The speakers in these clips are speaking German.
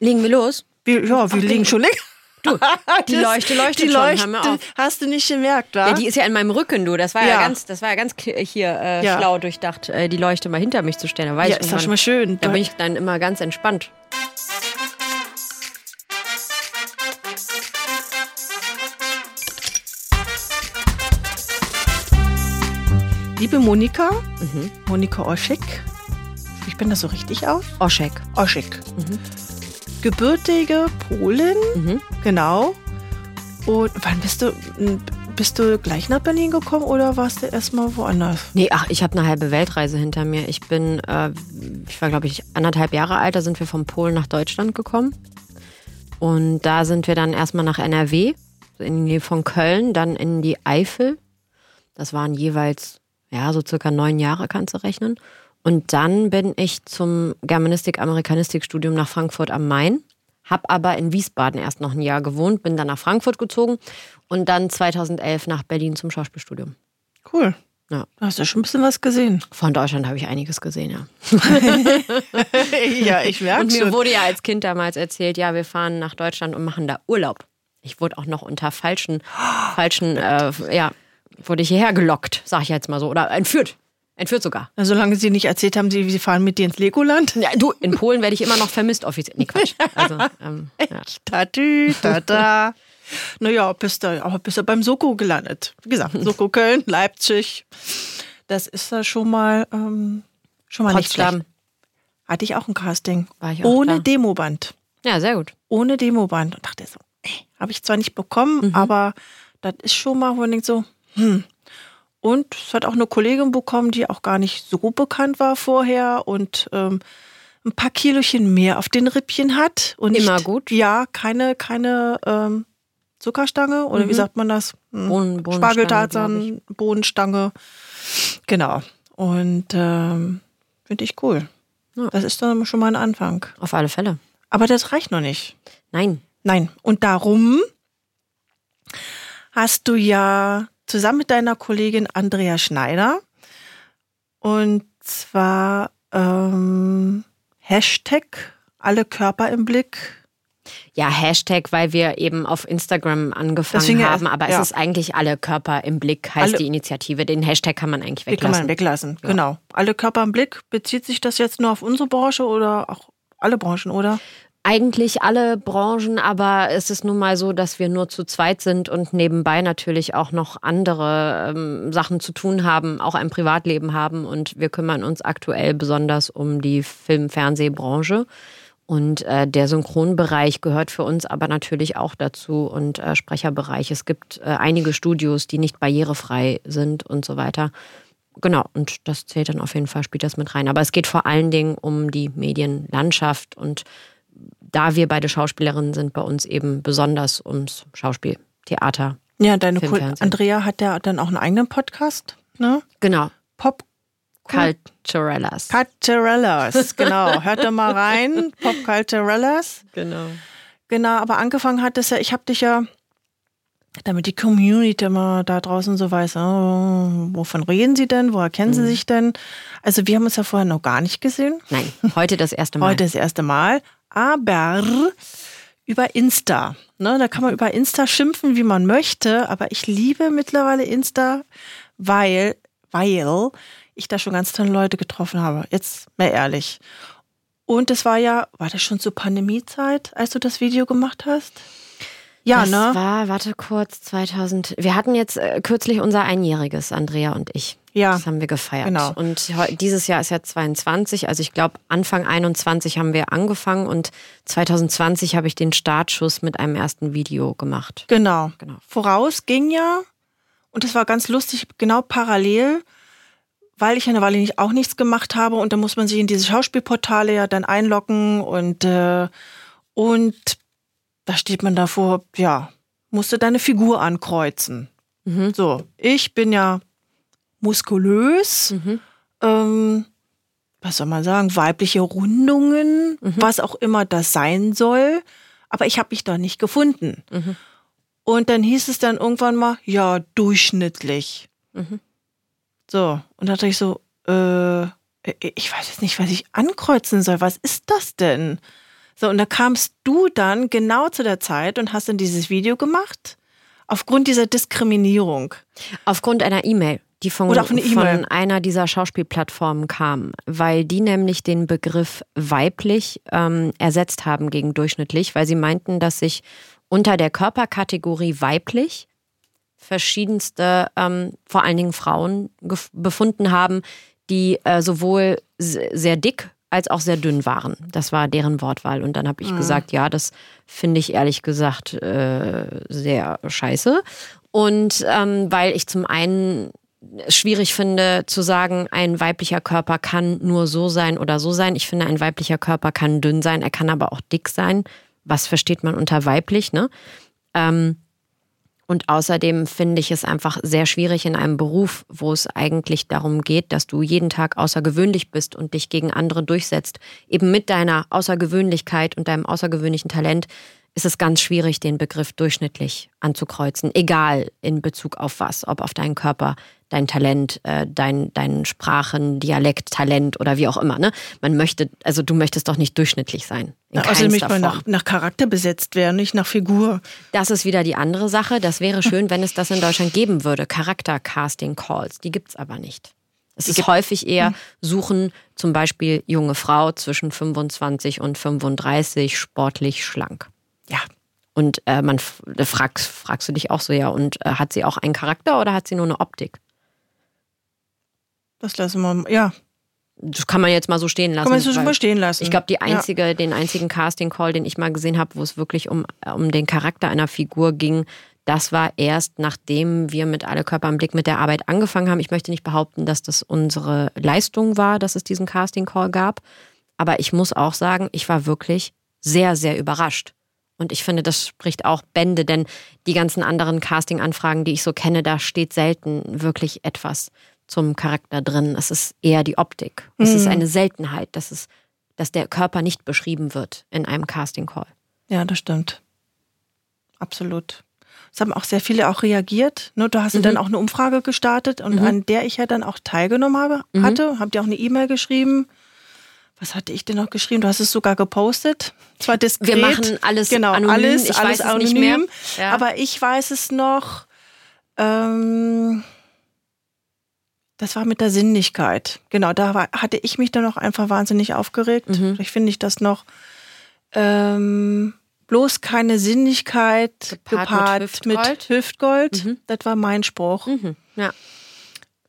Legen wir los? Wir, ja, wir liegen schon länger. Du, die Leuchte leuchtet die schon, Leuchte, mal auf. Hast du nicht gemerkt, wa? Ja, die ist ja in meinem Rücken, du. Das war ja, Ja. ganz, das war ja ganz hier äh, Ja. schlau durchdacht, äh, die Leuchte mal hinter mich zu stellen. Da weiß ja ich ist doch schon mal schön. Da bin ich dann immer ganz entspannt. Liebe Monika, Mhm. Monika Oschek, ich bin das so richtig aus? Oschek. Oschek. Gebürtige Polin, Mhm. genau. Und wann bist du, bist du gleich nach Berlin gekommen oder warst du erstmal woanders? Nee, ach, ich habe eine halbe Weltreise hinter mir. Ich bin, äh, ich war glaube ich anderthalb Jahre alt, da sind wir von Polen nach Deutschland gekommen. Und da sind wir dann erstmal nach NRW, in die Nähe von Köln, dann in die Eifel. Das waren jeweils, ja, so circa neun Jahre kannst du rechnen. Und dann bin ich zum Germanistik-Amerikanistik-Studium nach Frankfurt am Main. Hab aber in Wiesbaden erst noch ein Jahr gewohnt, bin dann nach Frankfurt gezogen und dann 2011 nach Berlin zum Schauspielstudium. Cool. Ja. Du hast ja schon ein bisschen was gesehen. Von Deutschland habe ich einiges gesehen, ja. ja, ich merke Und mir schon. wurde ja als Kind damals erzählt, ja, wir fahren nach Deutschland und machen da Urlaub. Ich wurde auch noch unter falschen, falschen, äh, ja, wurde ich hierher gelockt, sag ich jetzt mal so. Oder entführt. Entführt sogar. Na, Solange sie nicht erzählt haben, sie, sie fahren mit dir ins Legoland. Ja, du, in Polen werde ich immer noch vermisst offiziell. Nee, Quatsch. Also, ähm, ja. Tatü, tata. naja, bist du, aber bist du beim Soko gelandet. Wie gesagt, Soko Köln, Leipzig. Das ist da schon mal, ähm, schon mal nicht Potsdam. schlecht. Hatte ich auch ein Casting. War ich auch Ohne da. Demoband. ja, sehr gut. Ohne Demoband. Und dachte so, habe ich zwar nicht bekommen, Mhm. aber das ist schon mal, wo man denkt so, hm. Und es hat auch eine Kollegin bekommen, die auch gar nicht so bekannt war vorher und ähm, ein paar Kilochen mehr auf den Rippchen hat. Und nicht, Immer gut. Ja, keine, keine ähm, Zuckerstange oder wie sagt man das? Hm. Bohnen- Bohnenstange, glaub Spargeltarzan, Bohnenstange. Genau. Und ähm, finde ich cool. Ja. Das ist dann schon mal ein Anfang. Auf alle Fälle. Aber das reicht noch nicht. Nein. Nein. Und darum hast du ja zusammen mit deiner Kollegin Andrea Schneider und zwar ähm, Hashtag alle Körper im Blick. Ja, Hashtag, weil wir eben auf Instagram angefangen ja, haben, aber ja. es ist eigentlich alle Körper im Blick, heißt Alle- die Initiative. Den Hashtag kann man eigentlich Den kann man weglassen. weglassen. Genau. Alle Körper im Blick. Bezieht sich das jetzt nur auf unsere Branche oder auch alle Branchen, oder? Eigentlich alle Branchen, aber es ist nun mal so, dass wir nur zu zweit sind und nebenbei natürlich auch noch andere ähm, Sachen zu tun haben, auch ein Privatleben haben und wir kümmern uns aktuell besonders um die Film-Fernsehbranche. Und äh, der Synchronbereich gehört für uns aber natürlich auch dazu und äh, Sprecherbereich. Es gibt äh, einige Studios, die nicht barrierefrei sind und so weiter. Genau, und das zählt dann auf jeden Fall, spielt das mit rein. Aber es geht vor allen Dingen um die Medienlandschaft und da wir beide Schauspielerinnen sind, bei uns eben besonders ums Schauspiel, Theater. Ja, deine Film, Fernsehen. Andrea hat ja dann auch einen eigenen Podcast. Ne? Genau, Pop Culturellas. Culturellas, genau. Hört da mal rein. Pop Culturellas. Genau. Genau, aber angefangen hat es ja, ich habe dich ja, damit die Community mal da draußen so weiß, oh, wovon reden sie denn, woher kennen Mhm. sie sich denn? Also wir haben uns ja vorher noch gar nicht gesehen. Nein, heute das erste Mal. Heute das erste Mal. Aber über Insta. Ne, da kann man über Insta schimpfen, wie man möchte. Aber ich liebe mittlerweile Insta, weil, weil ich da schon ganz tolle Leute getroffen habe. Jetzt mal ehrlich. Und es war ja, war das schon zur Pandemiezeit, als du das Video gemacht hast? Ja, das ne? war, warte kurz, 2000. Wir hatten jetzt äh, kürzlich unser Einjähriges, Andrea und ich. Ja, Das haben wir gefeiert. genau. Und dieses Jahr ist ja 22, also ich glaube Anfang 21 haben wir angefangen und 2020 habe ich den Startschuss mit einem ersten Video gemacht. Genau. Genau. Voraus ging ja, und das war ganz lustig, genau parallel, weil ich ja eine Weile nicht, auch nichts gemacht habe und da muss man sich in diese Schauspielportale ja dann einloggen und, äh, und da steht man davor, ja, musste deine Figur ankreuzen. Mhm. So, ich bin ja muskulös, Mhm. ähm, was soll man sagen, weibliche Rundungen, Mhm. was auch immer das sein soll, aber ich habe mich da nicht gefunden. Mhm. Und dann hieß es dann irgendwann mal, ja, durchschnittlich. Mhm. So, und da dachte ich so, äh, ich weiß jetzt nicht, was ich ankreuzen soll. Was ist das denn? So, und da kamst du dann genau zu der Zeit und hast dann dieses Video gemacht, aufgrund dieser Diskriminierung. Aufgrund einer E-Mail, die von, auch eine von einer dieser Schauspielplattformen kam, weil die nämlich den Begriff weiblich ähm, ersetzt haben gegen durchschnittlich, weil sie meinten, dass sich unter der Körperkategorie weiblich verschiedenste, ähm, vor allen Dingen Frauen, befunden haben, die äh, sowohl se- sehr dick als auch sehr dünn waren. Das war deren Wortwahl. Und dann habe ich gesagt, ja, das finde ich ehrlich gesagt äh, sehr scheiße. Und ähm, weil ich zum einen schwierig finde zu sagen, ein weiblicher Körper kann nur so sein oder so sein. Ich finde, ein weiblicher Körper kann dünn sein, er kann aber auch dick sein. Was versteht man unter weiblich, ne? Ähm, und außerdem finde ich es einfach sehr schwierig in einem Beruf, wo es eigentlich darum geht, dass du jeden Tag außergewöhnlich bist und dich gegen andere durchsetzt. Eben mit deiner Außergewöhnlichkeit und deinem außergewöhnlichen Talent ist es ganz schwierig, den Begriff durchschnittlich anzukreuzen. Egal in Bezug auf was, ob auf deinen Körper, dein Talent, äh, dein, dein Sprachen, Dialekt, Talent oder wie auch immer. Ne? Man möchte, also du möchtest doch nicht durchschnittlich sein. In Na, außerdem möchte man nach, nach Charakter besetzt werden, nicht nach Figur. Das ist wieder die andere Sache. Das wäre schön, wenn es das in Deutschland geben würde. Charakter-Casting-Calls. Die gibt es aber nicht. Es ist häufig eher suchen zum Beispiel junge Frau zwischen 25 und 35, sportlich schlank. Ja, Und äh, man fragst, fragst du dich auch so, ja, und äh, hat sie auch einen Charakter oder hat sie nur eine Optik? das lassen wir, ja, Das kann man jetzt mal so stehen lassen. kann man so schon mal stehen lassen. Ich glaube, die Ja. einzige, den einzigen Casting-Call, den ich mal gesehen habe, wo es wirklich um, um den Charakter einer Figur ging, das war erst nachdem wir mit Alle Körper im Blick mit der Arbeit angefangen haben. Ich möchte nicht behaupten, dass das unsere Leistung war, dass es diesen Casting-Call gab. Aber ich muss auch sagen, ich war wirklich sehr, sehr überrascht. Und ich finde, das spricht auch Bände, denn die ganzen anderen Casting-Anfragen, die ich so kenne, da steht selten wirklich etwas zum Charakter drin. Es ist eher die Optik. Es ist eine Seltenheit, dass, es, dass der Körper nicht beschrieben wird in einem Casting-Call. Ja, das stimmt. Absolut. Es haben auch sehr viele auch reagiert. Ne, du hast ja dann auch eine Umfrage gestartet und an der ich ja dann auch teilgenommen habe, hatte. Habt ihr auch eine E-Mail geschrieben? Was hatte ich denn noch geschrieben? Du hast es sogar gepostet. Zwar diskret. Wir machen alles genau, anonym. Alles, Ich alles weiß es anonym. nicht mehr. Ja. Aber ich weiß es noch. Ähm, das war mit der Sinnlichkeit. Genau, da war, hatte ich mich dann auch einfach wahnsinnig aufgeregt. Mhm. Vielleicht finde ich das noch. Ähm, bloß keine Sinnlichkeit Gepaart gepaart, mit mit Hüftgold. Hüftgold. Mhm. Das war mein Spruch. Mhm. Ja.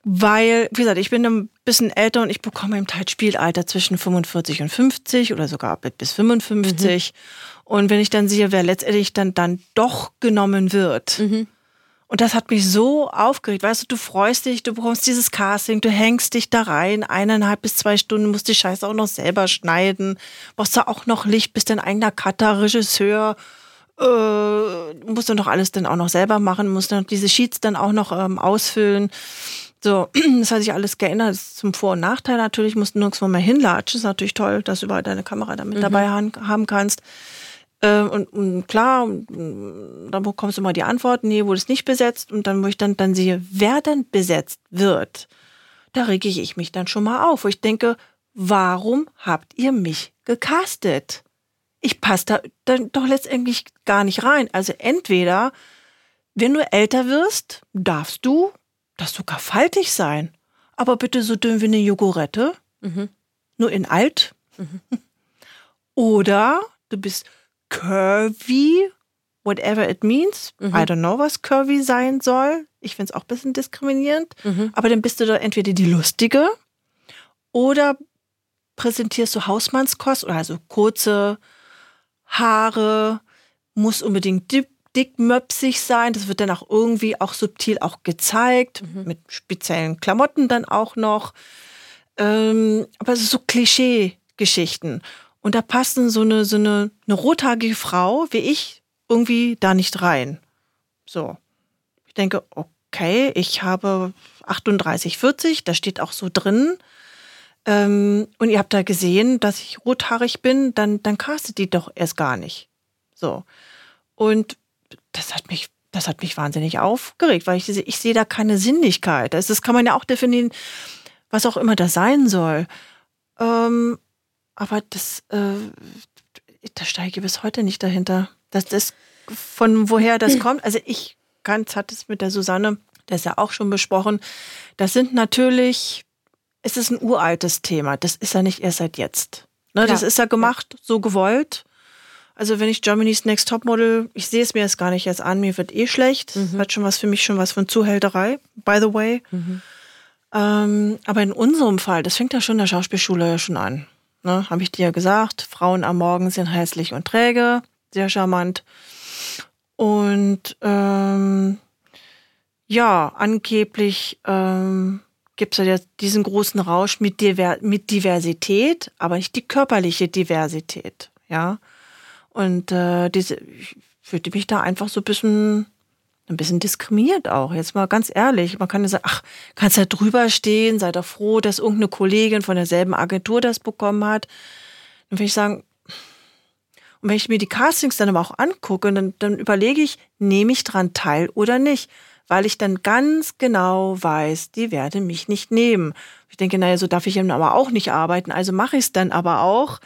Weil, wie gesagt, ich bin ein bisschen älter und ich bekomme im Teil Spielalter zwischen 45 und 50 oder sogar bis 55. Und wenn ich dann sehe, wer letztendlich dann, dann doch genommen wird. Und das hat mich so aufgeregt. Weißt du, du freust dich, du bekommst dieses Casting, du hängst dich da rein, eineinhalb bis zwei Stunden, musst die Scheiße auch noch selber schneiden, brauchst du auch noch Licht, bist dein eigener Cutter, Regisseur, äh, musst du noch alles dann auch noch selber machen, musst dann diese Sheets dann auch noch ähm, ausfüllen. So, das hat sich alles geändert. Das ist zum Vor- und Nachteil natürlich, musst du nirgendwo mehr hinlatschen. Ist natürlich toll, dass du überall deine Kamera da mit dabei haben kannst. Äh, und, und klar, und, dann bekommst du immer die Antwort, nee, wurde es nicht besetzt. Und dann, wo ich dann, dann sehe, wer denn besetzt wird, da rege ich mich dann schon mal auf. Wo ich denke, warum habt ihr mich gecastet? Ich passe da dann doch letztendlich gar nicht rein. Also entweder, wenn du älter wirst, darfst du das sogar faltig sein. Aber bitte so dünn wie eine Jogurette. Mhm. Nur in alt. Oder du bist curvy, whatever it means. I don't know, was curvy sein soll. Ich finde es auch ein bisschen diskriminierend. Mhm. Aber dann bist du da entweder die Lustige oder präsentierst du Hausmannskost, also kurze Haare, muss unbedingt dick, dickmöpsig sein. Das wird dann auch irgendwie auch subtil auch gezeigt, mit speziellen Klamotten dann auch noch. Ähm, aber es ist so Klischee-Geschichten. Und da passen so eine, so eine, eine rothaarige Frau wie ich irgendwie da nicht rein. So. Ich denke, okay, ich habe 38, 40, da steht auch so drin. Ähm, und ihr habt da gesehen, dass ich rothaarig bin, dann, dann castet die doch erst gar nicht. So. Und das hat mich, das hat mich wahnsinnig aufgeregt, weil ich, ich sehe da keine Sinnlichkeit. Das, das kann man ja auch definieren, was auch immer das sein soll. Ähm, aber das, äh, da steige ich bis heute nicht dahinter. Dass das, von woher das kommt. Also ich ganz hat es mit der Susanne, das ist ja auch schon besprochen. Das sind natürlich, es ist ein uraltes Thema. Das ist ja nicht erst seit jetzt. Ne, das ist ja gemacht, so gewollt. Also wenn ich Germany's Next Topmodel, ich sehe es mir jetzt gar nicht erst an, mir wird eh schlecht. Mhm. Hat schon was für mich schon was von Zuhälterei, by the way. Mhm. Ähm, aber in unserem Fall, das fängt ja schon in der Schauspielschule ja schon an. Ne, Habe ich dir ja gesagt, Frauen am Morgen sind hässlich und träge, sehr charmant. Und ähm, ja, angeblich ähm, gibt es ja diesen großen Rausch mit, Diver mit Diversität, aber nicht die körperliche Diversität. Ja. Und äh, diese, ich fühlte mich da einfach so ein bisschen, ein bisschen diskriminiert auch. Jetzt mal ganz ehrlich. Man kann ja sagen, ach, kannst ja drüber stehen, sei doch froh, dass irgendeine Kollegin von derselben Agentur das bekommen hat. Dann würde ich sagen, und wenn ich mir die Castings dann aber auch angucke, dann, dann überlege ich, nehme ich dran teil oder nicht? Weil ich dann ganz genau weiß, die werden mich nicht nehmen. Ich denke, naja, so darf ich eben aber auch nicht arbeiten, also mache ich es dann aber auch.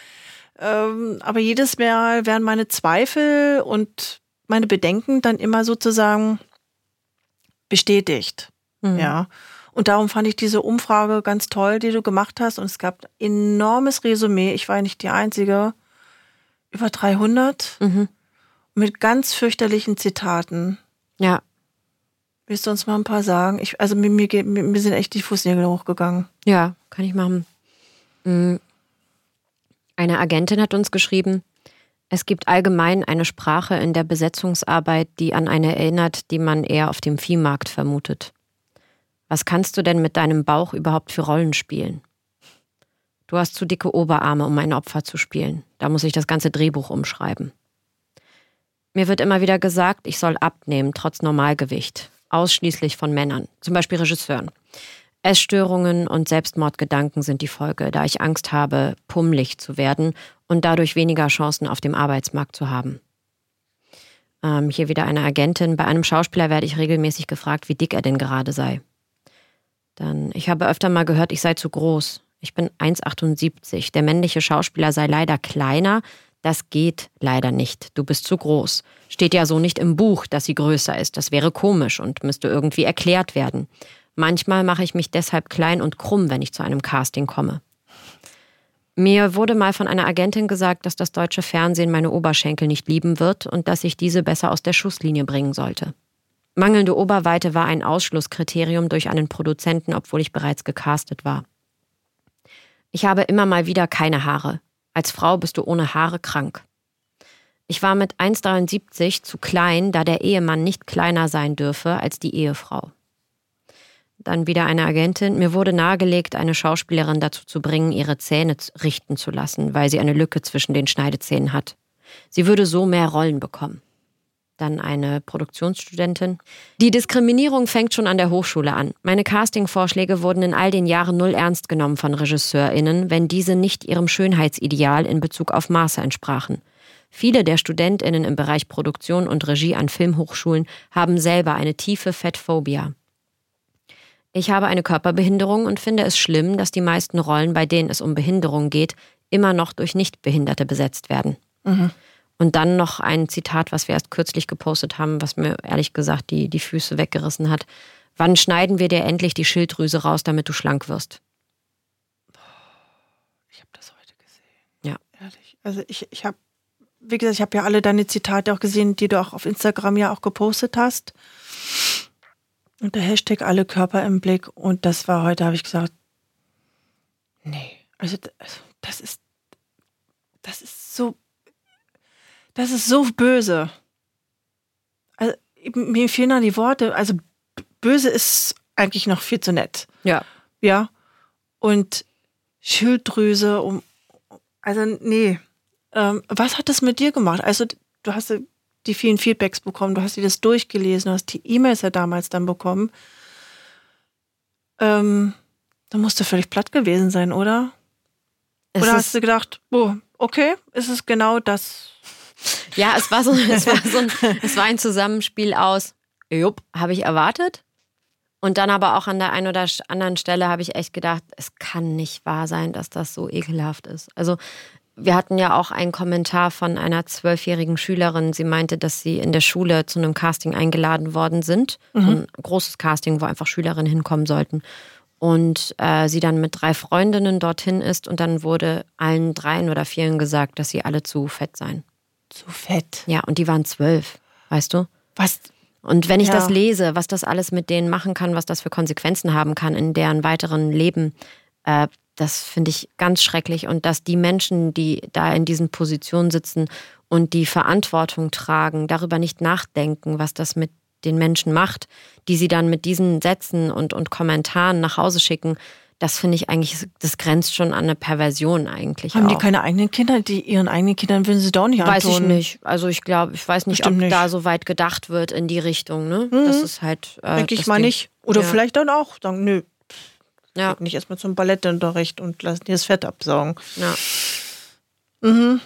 Ähm, aber jedes Mal werden meine Zweifel und meine Bedenken dann immer sozusagen bestätigt. Mhm. Ja. Und darum fand ich diese Umfrage ganz toll, die du gemacht hast. Und es gab enormes Resümee. Ich war ja nicht die Einzige. Über 300. Mhm. Mit ganz fürchterlichen Zitaten. Ja. Willst du uns mal ein paar sagen? Ich, also mir, mir, mir sind echt die Fußnägel hochgegangen. Ja, kann ich machen. Eine Agentin hat uns geschrieben, es gibt allgemein eine Sprache in der Besetzungsarbeit, die an eine erinnert, die man eher auf dem Viehmarkt vermutet. Was kannst du denn mit deinem Bauch überhaupt für Rollen spielen? Du hast zu dicke Oberarme, um ein Opfer zu spielen. Da muss ich das ganze Drehbuch umschreiben. Mir wird immer wieder gesagt, ich soll abnehmen, trotz Normalgewicht. Ausschließlich von Männern, zum Beispiel Regisseuren. Essstörungen und Selbstmordgedanken sind die Folge, da ich Angst habe, pummelig zu werden und dadurch weniger Chancen auf dem Arbeitsmarkt zu haben. Ähm, hier wieder eine Agentin. Bei einem Schauspieler werde ich regelmäßig gefragt, wie dick er denn gerade sei. Dann, ich habe öfter mal gehört, ich sei zu groß. Ich bin 1,78. Der männliche Schauspieler sei leider kleiner. Das geht leider nicht. Du bist zu groß. Steht ja so nicht im Buch, dass sie größer ist. Das wäre komisch und müsste irgendwie erklärt werden. Manchmal mache ich mich deshalb klein und krumm, wenn ich zu einem Casting komme. Mir wurde mal von einer Agentin gesagt, dass das deutsche Fernsehen meine Oberschenkel nicht lieben wird und dass ich diese besser aus der Schusslinie bringen sollte. Mangelnde Oberweite war ein Ausschlusskriterium durch einen Produzenten, obwohl ich bereits gecastet war. Ich habe immer mal wieder keine Haare. Als Frau bist du ohne Haare krank. Ich war mit 1,73 zu klein, da der Ehemann nicht kleiner sein dürfe als die Ehefrau. Dann wieder eine Agentin. Mir wurde nahegelegt, eine Schauspielerin dazu zu bringen, ihre Zähne richten zu lassen, weil sie eine Lücke zwischen den Schneidezähnen hat. Sie würde so mehr Rollen bekommen. Dann eine Produktionsstudentin. Die Diskriminierung fängt schon an der Hochschule an. Meine Castingvorschläge wurden in all den Jahren null ernst genommen von RegisseurInnen, wenn diese nicht ihrem Schönheitsideal in Bezug auf Maße entsprachen. Viele der StudentInnen im Bereich Produktion und Regie an Filmhochschulen haben selber eine tiefe Fettphobia. Ich habe eine Körperbehinderung und finde es schlimm, dass die meisten Rollen, bei denen es um Behinderung geht, immer noch durch Nichtbehinderte besetzt werden. Mhm. Und dann noch ein Zitat, was wir erst kürzlich gepostet haben, was mir ehrlich gesagt die, die Füße weggerissen hat. Wann schneiden wir dir endlich die Schilddrüse raus, damit du schlank wirst? Ich habe das heute gesehen. Ja. Ehrlich. Also ich, ich habe, wie gesagt, ich habe ja alle deine Zitate auch gesehen, die du auch auf Instagram ja auch gepostet hast. Und der Hashtag alle Körper im Blick. Und das war heute, habe ich gesagt, nee, also, also das ist, das ist so, das ist so böse. Also, mir fehlen da die Worte. Also böse ist eigentlich noch viel zu nett. Ja. Ja. Und Schilddrüse, um, also nee. Ähm, was hat das mit dir gemacht? Also du hast die vielen Feedbacks bekommen, du hast dir das durchgelesen, du hast die E-Mails ja damals dann bekommen. Ähm, da musst du völlig platt gewesen sein, oder? Es oder hast du gedacht, oh, okay, ist es genau das? Ja, es war so, es war so ein, es war ein Zusammenspiel aus, jupp, habe ich erwartet. Und dann aber auch an der einen oder anderen Stelle habe ich echt gedacht, es kann nicht wahr sein, dass das so ekelhaft ist. Also wir hatten ja auch einen Kommentar von einer zwölfjährigen Schülerin. Sie meinte, dass sie in der Schule zu einem Casting eingeladen worden sind. Mhm. ein großes Casting, wo einfach Schülerinnen hinkommen sollten. Und äh, sie dann mit drei Freundinnen dorthin ist und dann wurde allen dreien oder vieren gesagt, dass sie alle zu fett seien. Zu fett? Ja, und die waren zwölf, weißt du? Was? Und wenn ich ja. das lese, was das alles mit denen machen kann, was das für Konsequenzen haben kann in deren weiteren Leben, äh, das finde ich ganz schrecklich. Und dass die Menschen, die da in diesen Positionen sitzen und die Verantwortung tragen, darüber nicht nachdenken, was das mit den Menschen macht, die sie dann mit diesen Sätzen und, und Kommentaren nach Hause schicken, das finde ich eigentlich, das grenzt schon an eine Perversion eigentlich. Haben auch. die keine eigenen Kinder? Die ihren eigenen Kindern würden sie doch nicht antun. Weiß ich nicht. Also ich glaube, ich weiß nicht, Bestimmt ob nicht. da so weit gedacht wird in die Richtung. Ne? Mhm. Das ist halt. Äh, Denke ich mal Ding. nicht. Oder ja. vielleicht dann auch sagen, nö. Ja. Nicht erstmal zum Ballettunterricht und lassen die das Fett absaugen. Ja. Mhm.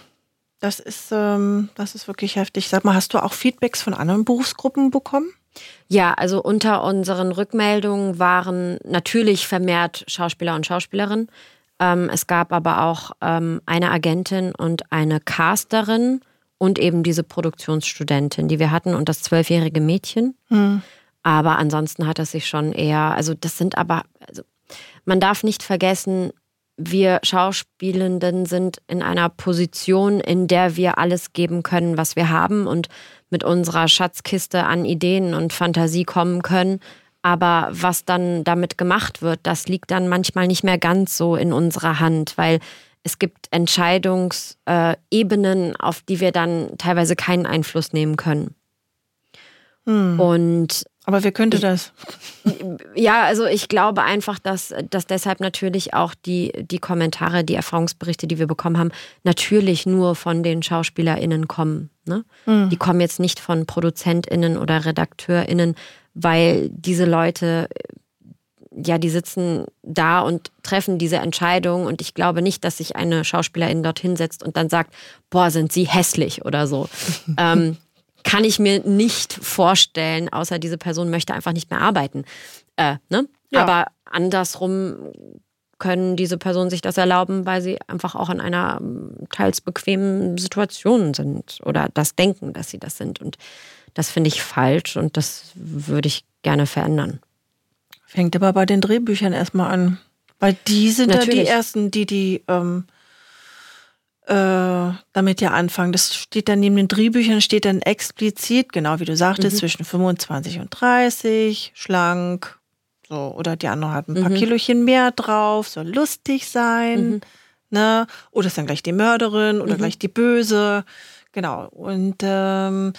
Das ist, ähm, das ist wirklich heftig. Sag mal, hast du auch Feedbacks von anderen Berufsgruppen bekommen? Ja, also unter unseren Rückmeldungen waren natürlich vermehrt Schauspieler und Schauspielerinnen. Ähm, es gab aber auch ähm, eine Agentin und eine Casterin und eben diese Produktionsstudentin, die wir hatten und das zwölfjährige Mädchen. Hm. Aber ansonsten hat es sich schon eher, also das sind aber, man darf nicht vergessen, wir Schauspielenden sind in einer Position, in der wir alles geben können, was wir haben und mit unserer Schatzkiste an Ideen und Fantasie kommen können. Aber was dann damit gemacht wird, das liegt dann manchmal nicht mehr ganz so in unserer Hand, weil es gibt Entscheidungsebenen, auf die wir dann teilweise keinen Einfluss nehmen können. Hm. Und aber wer könnte das? Ja, also ich glaube einfach, dass, dass deshalb natürlich auch die, die Kommentare, die Erfahrungsberichte, die wir bekommen haben, natürlich nur von den SchauspielerInnen kommen. Ne? Mhm. Die kommen jetzt nicht von ProduzentInnen oder RedakteurInnen, weil diese Leute, ja, die sitzen da und treffen diese Entscheidung und ich glaube nicht, dass sich eine Schauspielerin dorthin setzt und dann sagt, boah, sind sie hässlich oder so. ähm, kann ich mir nicht vorstellen, außer diese Person möchte einfach nicht mehr arbeiten. Äh, ne? Ja. Aber andersrum können diese Personen sich das erlauben, weil sie einfach auch in einer ähm, teils bequemen Situation sind oder das denken, dass sie das sind. Und das finde ich falsch und das würde ich gerne verändern. Fängt aber bei den Drehbüchern erstmal an. Weil die sind ja die ersten, die die ähm, äh, damit ja anfangen. Das steht dann neben den Drehbüchern, steht dann explizit, genau wie du sagtest, mhm. zwischen 25 und 30, schlank, so, oder die andere hat ein paar mhm. Kilochen mehr drauf, soll lustig sein, mhm. ne? Oder ist dann gleich die Mörderin oder mhm. gleich die Böse. Genau. Und ähm,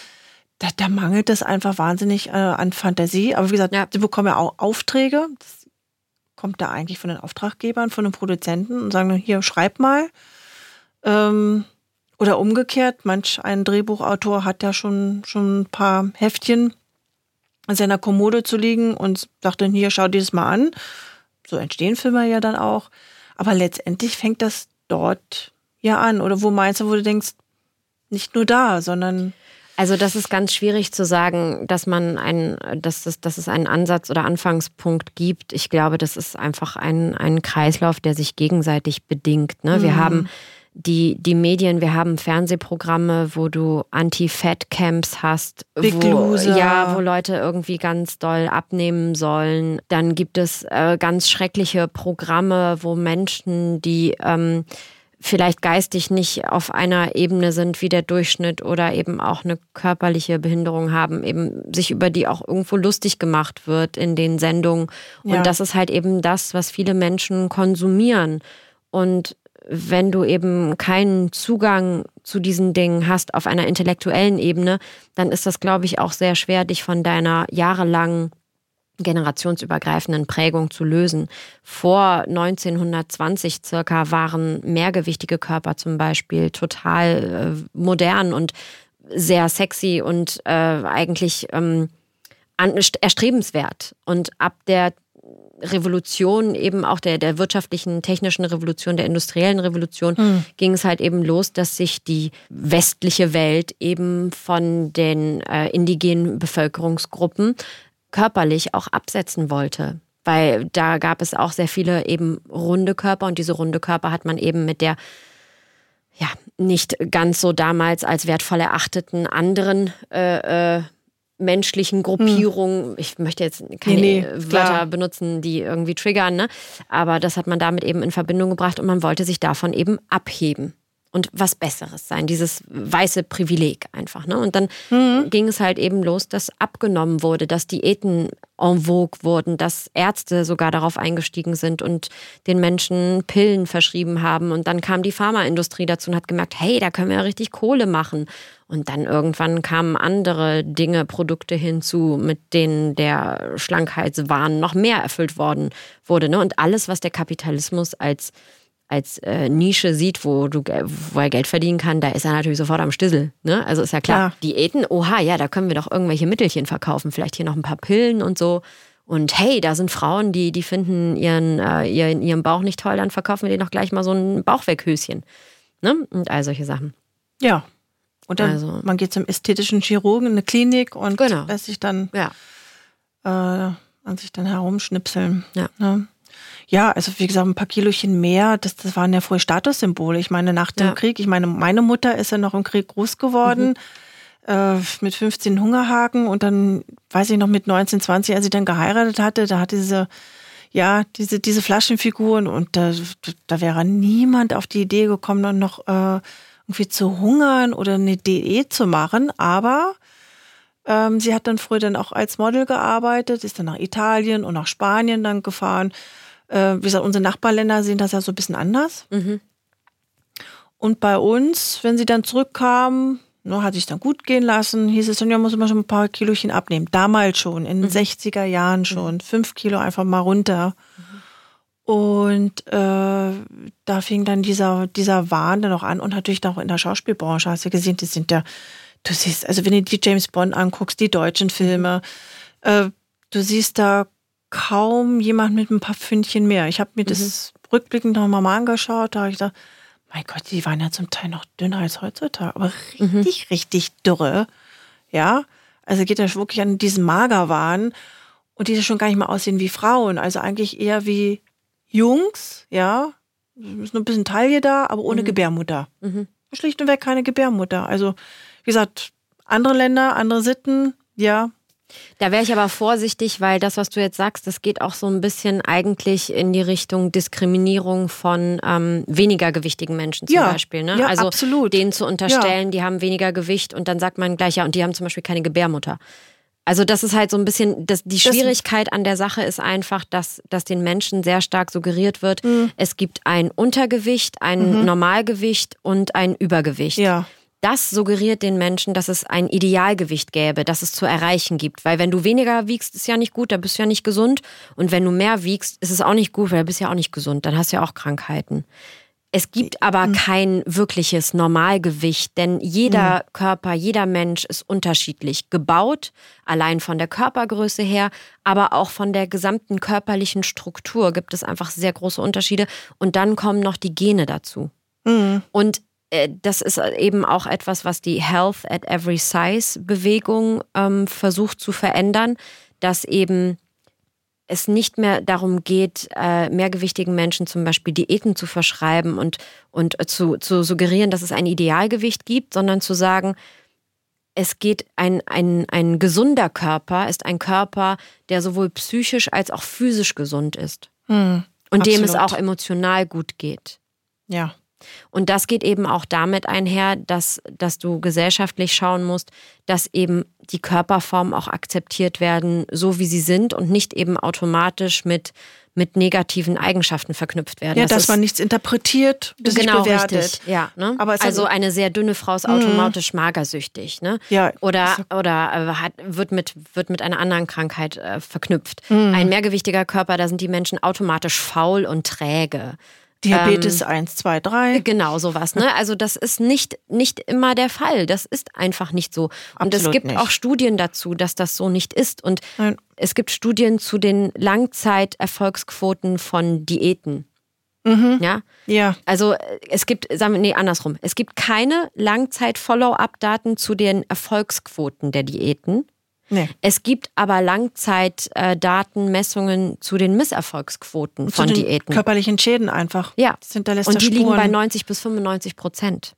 da, da mangelt es einfach wahnsinnig äh, an Fantasie. Aber wie gesagt, ja. sie bekommen ja auch Aufträge. Das kommt da eigentlich von den Auftraggebern, von den Produzenten und sagen, hier, schreib mal. Ähm, oder umgekehrt, manch ein Drehbuchautor hat ja schon, schon ein paar Heftchen in seiner Kommode zu liegen und sagt dann hier, schau dir das mal an. So entstehen Filme ja dann auch. Aber letztendlich fängt das dort ja an. Oder wo meinst du, wo du denkst, nicht nur da, sondern. Also das ist ganz schwierig zu sagen, dass man ein, dass es, dass es einen Ansatz oder Anfangspunkt gibt. Ich glaube, das ist einfach ein, ein Kreislauf, der sich gegenseitig bedingt. Ne? Wir mhm. haben die, die Medien, wir haben Fernsehprogramme, wo du Anti-Fat-Camps hast, Big wo, Loser. ja, wo Leute irgendwie ganz doll abnehmen sollen. Dann gibt es äh, ganz schreckliche Programme, wo Menschen, die ähm, vielleicht geistig nicht auf einer Ebene sind wie der Durchschnitt oder eben auch eine körperliche Behinderung haben, eben sich über die auch irgendwo lustig gemacht wird in den Sendungen. Und ja. das ist halt eben das, was viele Menschen konsumieren. Und wenn du eben keinen Zugang zu diesen Dingen hast auf einer intellektuellen Ebene, dann ist das, glaube ich, auch sehr schwer, dich von deiner jahrelangen generationsübergreifenden Prägung zu lösen. Vor 1920 circa waren mehrgewichtige Körper zum Beispiel total äh, modern und sehr sexy und äh, eigentlich ähm, erstrebenswert. Und ab der Revolution, eben auch der, der wirtschaftlichen, technischen Revolution, der industriellen Revolution, mhm. ging es halt eben los, dass sich die westliche Welt eben von den äh, indigenen Bevölkerungsgruppen körperlich auch absetzen wollte. Weil da gab es auch sehr viele eben runde Körper und diese runde Körper hat man eben mit der ja, nicht ganz so damals als wertvoll erachteten anderen äh, äh, menschlichen Gruppierungen. Hm. Ich möchte jetzt keine nee, nee, Wörter klar. benutzen, die irgendwie triggern, ne? aber das hat man damit eben in Verbindung gebracht und man wollte sich davon eben abheben und was Besseres sein, dieses weiße Privileg einfach. Ne? Und dann mhm. ging es halt eben los, dass abgenommen wurde, dass Diäten en vogue wurden, dass Ärzte sogar darauf eingestiegen sind und den Menschen Pillen verschrieben haben. Und dann kam die Pharmaindustrie dazu und hat gemerkt, hey, da können wir ja richtig Kohle machen. Und dann irgendwann kamen andere Dinge, Produkte hinzu, mit denen der Schlankheitswahn noch mehr erfüllt worden wurde. Ne? Und alles, was der Kapitalismus als als äh, Nische sieht, wo, du, wo er Geld verdienen kann, da ist er natürlich sofort am Stissel. Ne? Also ist ja klar, ja. Diäten, oha, ja, da können wir doch irgendwelche Mittelchen verkaufen, vielleicht hier noch ein paar Pillen und so. Und hey, da sind Frauen, die, die finden ihren, äh, ihren, ihren Bauch nicht toll, dann verkaufen wir denen doch gleich mal so ein Bauchweghöschen. Ne? Und all solche Sachen. Ja. Und dann, also, man geht zum ästhetischen Chirurgen in eine Klinik und genau. lässt sich dann ja. äh, an sich dann herumschnipseln. Ja. Ne? Ja, also wie gesagt, ein paar Kilochen mehr, das, das waren ja früher Statussymbole. Ich meine, nach dem ja. Krieg, ich meine, meine Mutter ist ja noch im Krieg groß geworden. Mhm. Äh, mit 15 Hungerhaken und dann, weiß ich noch, mit 19, 20, als sie dann geheiratet hatte, da hatte diese, ja, diese, diese Flaschenfiguren und da, da wäre niemand auf die Idee gekommen, dann noch äh, irgendwie zu hungern oder eine Diät zu machen, aber ähm, sie hat dann früher dann auch als Model gearbeitet, ist dann nach Italien und nach Spanien dann gefahren äh, wie gesagt, unsere Nachbarländer sehen das ja so ein bisschen anders. Mhm. Und bei uns, wenn sie dann zurückkamen, ne, hat sich dann gut gehen lassen, hieß es dann, ja, muss man schon ein paar Kilochen abnehmen. Damals schon, in den mhm. 60er Jahren schon. Mhm. Fünf Kilo einfach mal runter. Mhm. Und äh, da fing dann dieser, dieser Wahn dann auch an und natürlich auch in der Schauspielbranche hast du gesehen, die sind ja, du siehst, also wenn du die James Bond anguckst, die deutschen Filme, äh, du siehst da kaum jemand mit ein paar Pfündchen mehr. Ich habe mir mhm. das rückblickend nochmal mal angeschaut, da habe ich gedacht, mein Gott, die waren ja zum Teil noch dünner als heutzutage, aber mhm. richtig, mhm. richtig dürre. Ja, also geht ja wirklich an diesen Magerwahn und die schon gar nicht mehr aussehen wie Frauen, also eigentlich eher wie Jungs, ja, ist nur ein bisschen Taille da, aber ohne mhm. Gebärmutter. Mhm. Schlicht und weg keine Gebärmutter. Also, wie gesagt, andere Länder, andere Sitten, ja, da wäre ich aber vorsichtig, weil das, was du jetzt sagst, das geht auch so ein bisschen eigentlich in die Richtung Diskriminierung von ähm, weniger gewichtigen Menschen zum ja, Beispiel. Ne? Ja, also absolut. denen zu unterstellen, ja. die haben weniger Gewicht und dann sagt man gleich, ja, und die haben zum Beispiel keine Gebärmutter. Also das ist halt so ein bisschen, das, die Schwierigkeit an der Sache ist einfach, dass, dass den Menschen sehr stark suggeriert wird, mhm. es gibt ein Untergewicht, ein mhm. Normalgewicht und ein Übergewicht. Ja das suggeriert den Menschen, dass es ein Idealgewicht gäbe, das es zu erreichen gibt. Weil wenn du weniger wiegst, ist ja nicht gut, da bist du ja nicht gesund. Und wenn du mehr wiegst, ist es auch nicht gut, weil du bist ja auch nicht gesund, dann hast du ja auch Krankheiten. Es gibt aber mhm. kein wirkliches Normalgewicht, denn jeder mhm. Körper, jeder Mensch ist unterschiedlich gebaut, allein von der Körpergröße her, aber auch von der gesamten körperlichen Struktur gibt es einfach sehr große Unterschiede. Und dann kommen noch die Gene dazu. Mhm. Und das ist eben auch etwas, was die Health at Every Size Bewegung ähm, versucht zu verändern, dass eben es nicht mehr darum geht, äh, mehrgewichtigen Menschen zum Beispiel Diäten zu verschreiben und, und zu, zu suggerieren, dass es ein Idealgewicht gibt, sondern zu sagen, es geht, ein, ein, ein gesunder Körper ist ein Körper, der sowohl psychisch als auch physisch gesund ist. Hm, und absolut. dem es auch emotional gut geht. Ja. Und das geht eben auch damit einher, dass, dass du gesellschaftlich schauen musst, dass eben die Körperformen auch akzeptiert werden, so wie sie sind und nicht eben automatisch mit, mit negativen Eigenschaften verknüpft werden. Ja, das dass man nichts interpretiert, das genau, bewertet. Richtig. Ja, ne? Aber also eine sehr dünne Frau ist automatisch mhm. magersüchtig, ne? Ja. Oder, oder äh, hat, wird, mit, wird mit einer anderen Krankheit äh, verknüpft. Mhm. Ein mehrgewichtiger Körper, da sind die Menschen automatisch faul und träge. Diabetes ähm, 1, 2, 3. Genau, sowas. Ne? Also das ist nicht, nicht immer der Fall. Das ist einfach nicht so. Und Absolut es gibt nicht. auch Studien dazu, dass das so nicht ist. Und Nein. es gibt Studien zu den Langzeiterfolgsquoten von Diäten. Mhm. Ja? ja. Also es gibt, sagen wir, nee, andersrum. Es gibt keine Langzeit-Follow-up-Daten zu den Erfolgsquoten der Diäten. Nee. Es gibt aber Langzeitdatenmessungen zu den Misserfolgsquoten Zu von den Diäten. Körperlichen Schäden einfach. Ja. Das hinterlässt Und die liegen Spuren. bei 90 bis 95 Prozent.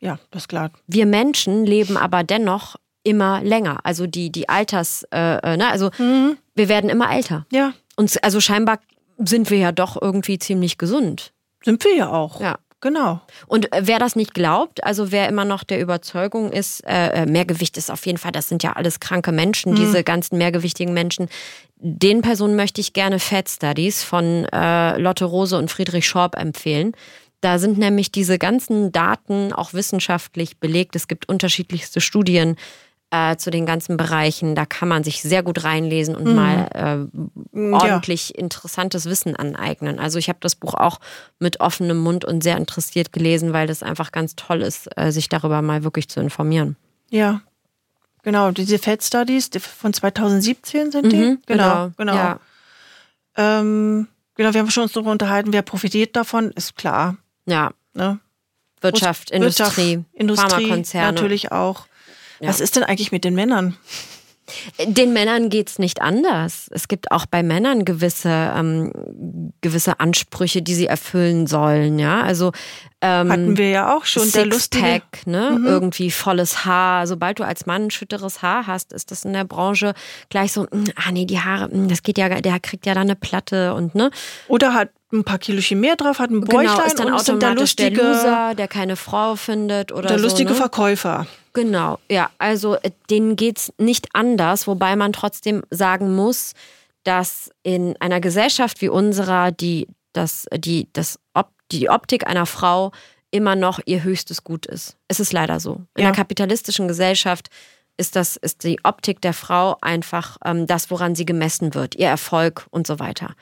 Ja, das ist klar. Wir Menschen leben aber dennoch immer länger. Also die, die Alters, äh, äh, ne? also wir werden immer älter. Ja, Und also scheinbar sind wir ja doch irgendwie ziemlich gesund. sind wir ja auch. Ja. Genau. Und äh, wer das nicht glaubt, also wer immer noch der Überzeugung ist, äh, äh, Mehrgewicht ist auf jeden Fall, das sind ja alles kranke Menschen, diese ganzen mehrgewichtigen Menschen, den Personen möchte ich gerne Fat Studies von äh, Lotte Rose und Friedrich Schorb empfehlen. Da sind nämlich diese ganzen Daten auch wissenschaftlich belegt. Es gibt unterschiedlichste Studien äh, zu den ganzen Bereichen. Da kann man sich sehr gut reinlesen und mal äh, ordentlich interessantes Wissen aneignen. Also ich habe das Buch auch mit offenem Mund und sehr interessiert gelesen, weil das einfach ganz toll ist, äh, sich darüber mal wirklich zu informieren. Ja. Genau, diese Fat Studies die von 2017 sind die. Mhm, genau, genau. Ja. Ähm, genau, wir haben schon uns darüber unterhalten, wer profitiert davon, ist klar. ja. Ne? Wirtschaft, Wirtschaft, Industrie, Industrie Pharmakonzerne. natürlich auch. Ja. Was ist denn eigentlich mit den Männern? Den Männern geht's nicht anders. Es gibt auch bei Männern gewisse, ähm, gewisse Ansprüche, die sie erfüllen sollen. Ja, also ähm, Hatten wir ja auch schon. Der lustige. Mhm. Sixpack, ne? Irgendwie volles Haar. Sobald du als Mann schütteres Haar hast, ist das in der Branche gleich so, mm, ah nee, die Haare, mm, das geht ja, der kriegt ja dann eine Platte und ne? Oder hat ein paar Kilochen mehr drauf, hat ein Bäuchlein Genau, ist dann und der automatisch der, lustige, Loser, der keine Frau findet oder der so. lustige ne? Verkäufer. Genau, ja, also äh, denen geht's nicht anders, wobei man trotzdem sagen muss, dass in einer Gesellschaft wie unserer die, das, die, das Op die Optik einer Frau immer noch ihr höchstes Gut ist. Es ist leider so. In Ja. einer kapitalistischen Gesellschaft ist das ist die Optik der Frau einfach ähm, das, woran sie gemessen wird, ihr Erfolg und so weiter.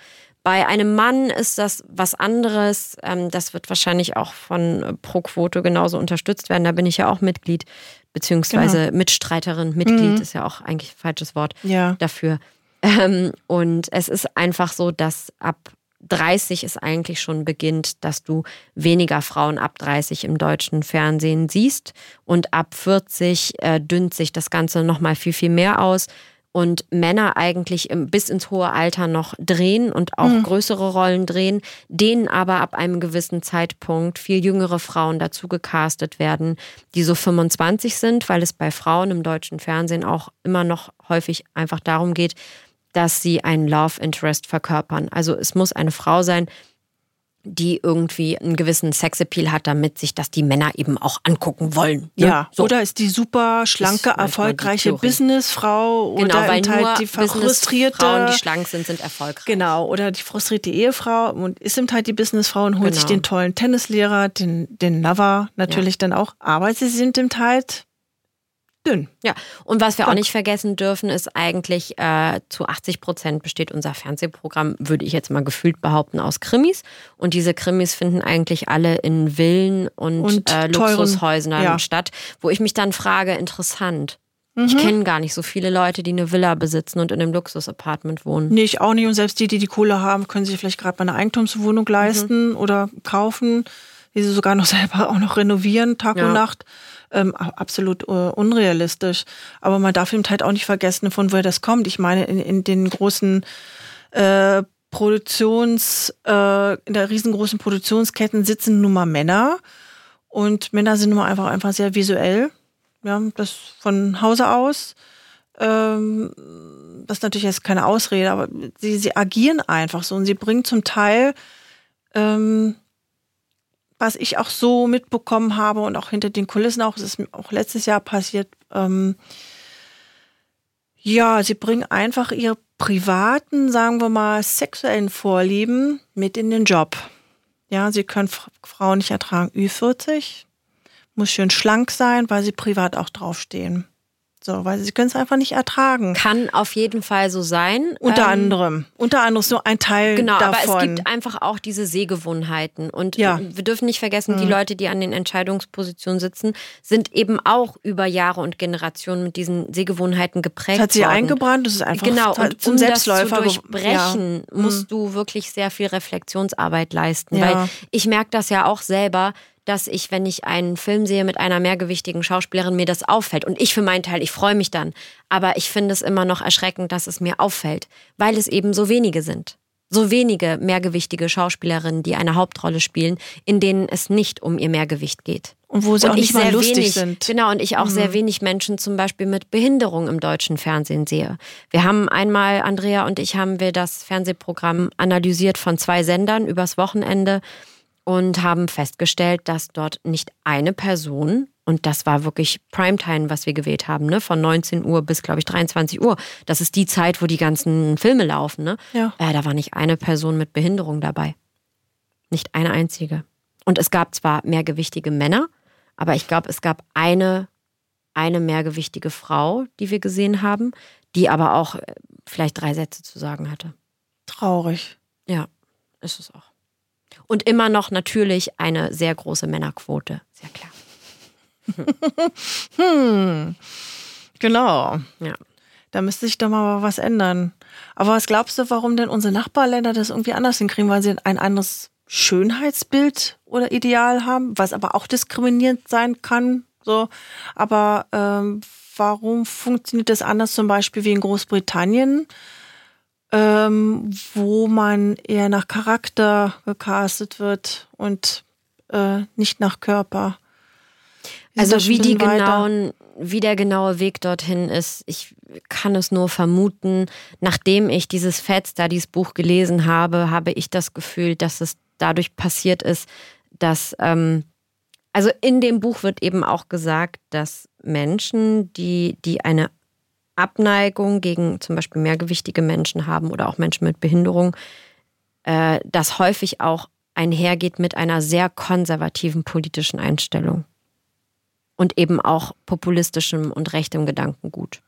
Bei einem Mann ist das was anderes. Ähm, das wird wahrscheinlich auch von äh, Pro-Quote genauso unterstützt werden. Da bin ich ja auch Mitglied, beziehungsweise Mitstreiterin. Mitglied ist ja auch eigentlich ein falsches Wort Ja. dafür. Ähm, und es ist einfach so, dass ab 30 es eigentlich schon beginnt, dass du weniger Frauen ab 30 im deutschen Fernsehen siehst. Und ab 40 äh, dünnt sich das Ganze nochmal viel, viel mehr aus. Und Männer eigentlich im, bis ins hohe Alter noch drehen und auch größere Rollen drehen, denen aber ab einem gewissen Zeitpunkt viel jüngere Frauen dazu gecastet werden, die so 25 sind, weil es bei Frauen im deutschen Fernsehen auch immer noch häufig einfach darum geht, dass sie einen Love Interest verkörpern. Also es muss eine Frau sein, die irgendwie einen gewissen Sexappeal hat, damit sich das die Männer eben auch angucken wollen. ne? Ja, so. oder ist die super schlanke, erfolgreiche. Businessfrau genau, oder weil halt die frustrierte Frauen, die schlank sind, sind erfolgreich. Genau, oder die frustrierte Ehefrau und ist eben halt die Businessfrau und holt Genau. sich den tollen Tennislehrer, den, den Lover natürlich dann auch. Aber sie sind eben halt dünn. Ja, und was wir auch Dank. nicht vergessen dürfen, ist eigentlich, äh, zu 80 Prozent besteht unser Fernsehprogramm, würde ich jetzt mal gefühlt behaupten, aus Krimis. Und diese Krimis finden eigentlich alle in Villen und, Und äh, Luxushäusern ja. statt, wo ich mich dann frage, interessant. Mhm. Ich kenne gar nicht so viele Leute, die eine Villa besitzen und in einem Luxusapartment wohnen. Nee, ich auch nicht. Und selbst die, die die Kohle haben, können sich vielleicht gerade mal eine Eigentumswohnung leisten Mhm. oder kaufen, die sie sogar noch selber auch noch renovieren, Tag Ja. und Nacht. Ähm, absolut äh, unrealistisch. Aber man darf eben halt auch nicht vergessen, von woher das kommt. Ich meine, in, in den großen äh, Produktions, äh, in der riesengroßen Produktionsketten sitzen nun mal Männer. Und Männer sind nun mal einfach, einfach sehr visuell. Ja, das von Hause aus. Ähm, das ist natürlich jetzt keine Ausrede, aber sie, sie agieren einfach so und sie bringen zum Teil, ähm, was ich auch so mitbekommen habe und auch hinter den Kulissen auch, es ist auch letztes Jahr passiert, ähm, ja, sie bringen einfach ihre privaten, sagen wir mal, sexuellen Vorlieben mit in den Job. Ja, sie können Frauen nicht ertragen. Ü40 muss schön schlank sein, weil sie privat auch draufstehen. So, weil sie können es einfach nicht ertragen. Kann auf jeden Fall so sein. Unter Ähm, anderem. Unter anderem ist nur ein Teil Genau, davon. aber es gibt einfach auch diese Sehgewohnheiten. Und Ja. Mhm. wir dürfen nicht vergessen, die Leute, die an den Entscheidungspositionen sitzen, sind eben auch über Jahre und Generationen mit diesen Sehgewohnheiten geprägt das hat sie worden. eingebrannt, das ist einfach Genau, zum und um Selbstläufer. das zu durchbrechen, Ja. Mhm. musst du wirklich sehr viel Reflexionsarbeit leisten. Ja. Weil ich merke das ja auch selber, dass ich, wenn ich einen Film sehe mit einer mehrgewichtigen Schauspielerin, mir das auffällt. Und ich für meinen Teil, ich freue mich dann. Aber ich finde es immer noch erschreckend, dass es mir auffällt, weil es eben so wenige sind. So wenige mehrgewichtige Schauspielerinnen, die eine Hauptrolle spielen, in denen es nicht um ihr Mehrgewicht geht. Und wo sie und auch nicht mal lustig wenig, sind. Genau, und ich auch mhm. sehr wenig Menschen zum Beispiel mit Behinderung im deutschen Fernsehen sehe. Wir haben einmal, Andrea und ich, haben wir das Fernsehprogramm analysiert von zwei Sendern übers Wochenende und haben festgestellt, dass dort nicht eine Person, und das war wirklich Primetime, was wir gewählt haben, ne? von 19 Uhr bis, glaube ich, 23 Uhr. Das ist die Zeit, wo die ganzen Filme laufen. Ne? Ja. Äh, da war nicht eine Person mit Behinderung dabei. Nicht eine einzige. Und es gab zwar mehrgewichtige Männer, aber ich glaube, es gab eine, eine mehrgewichtige Frau, die wir gesehen haben, die aber auch äh, vielleicht drei Sätze zu sagen hatte. Traurig. Ja, ist es auch. Und immer noch natürlich eine sehr große Männerquote, sehr klar. hm. Genau. Ja. Da müsste sich doch mal was ändern. Aber was glaubst du, warum denn unsere Nachbarländer das irgendwie anders hinkriegen? Weil sie ein anderes Schönheitsbild oder Ideal haben, was aber auch diskriminierend sein kann. So, aber ähm, warum funktioniert das anders zum Beispiel wie in Großbritannien, ähm, wo man eher nach Charakter gecastet wird und äh, nicht nach Körper? Also wie die genauen, wie der genaue Weg dorthin ist, ich kann es nur vermuten. Nachdem ich dieses Fat Studies Buch gelesen habe, habe ich das Gefühl, dass es dadurch passiert ist, dass, ähm, also in dem Buch wird eben auch gesagt, dass Menschen, die, die eine Abneigung gegen zum Beispiel mehrgewichtige Menschen haben oder auch Menschen mit Behinderung, äh, das häufig auch einhergeht mit einer sehr konservativen politischen Einstellung und eben auch populistischem und rechtem Gedankengut.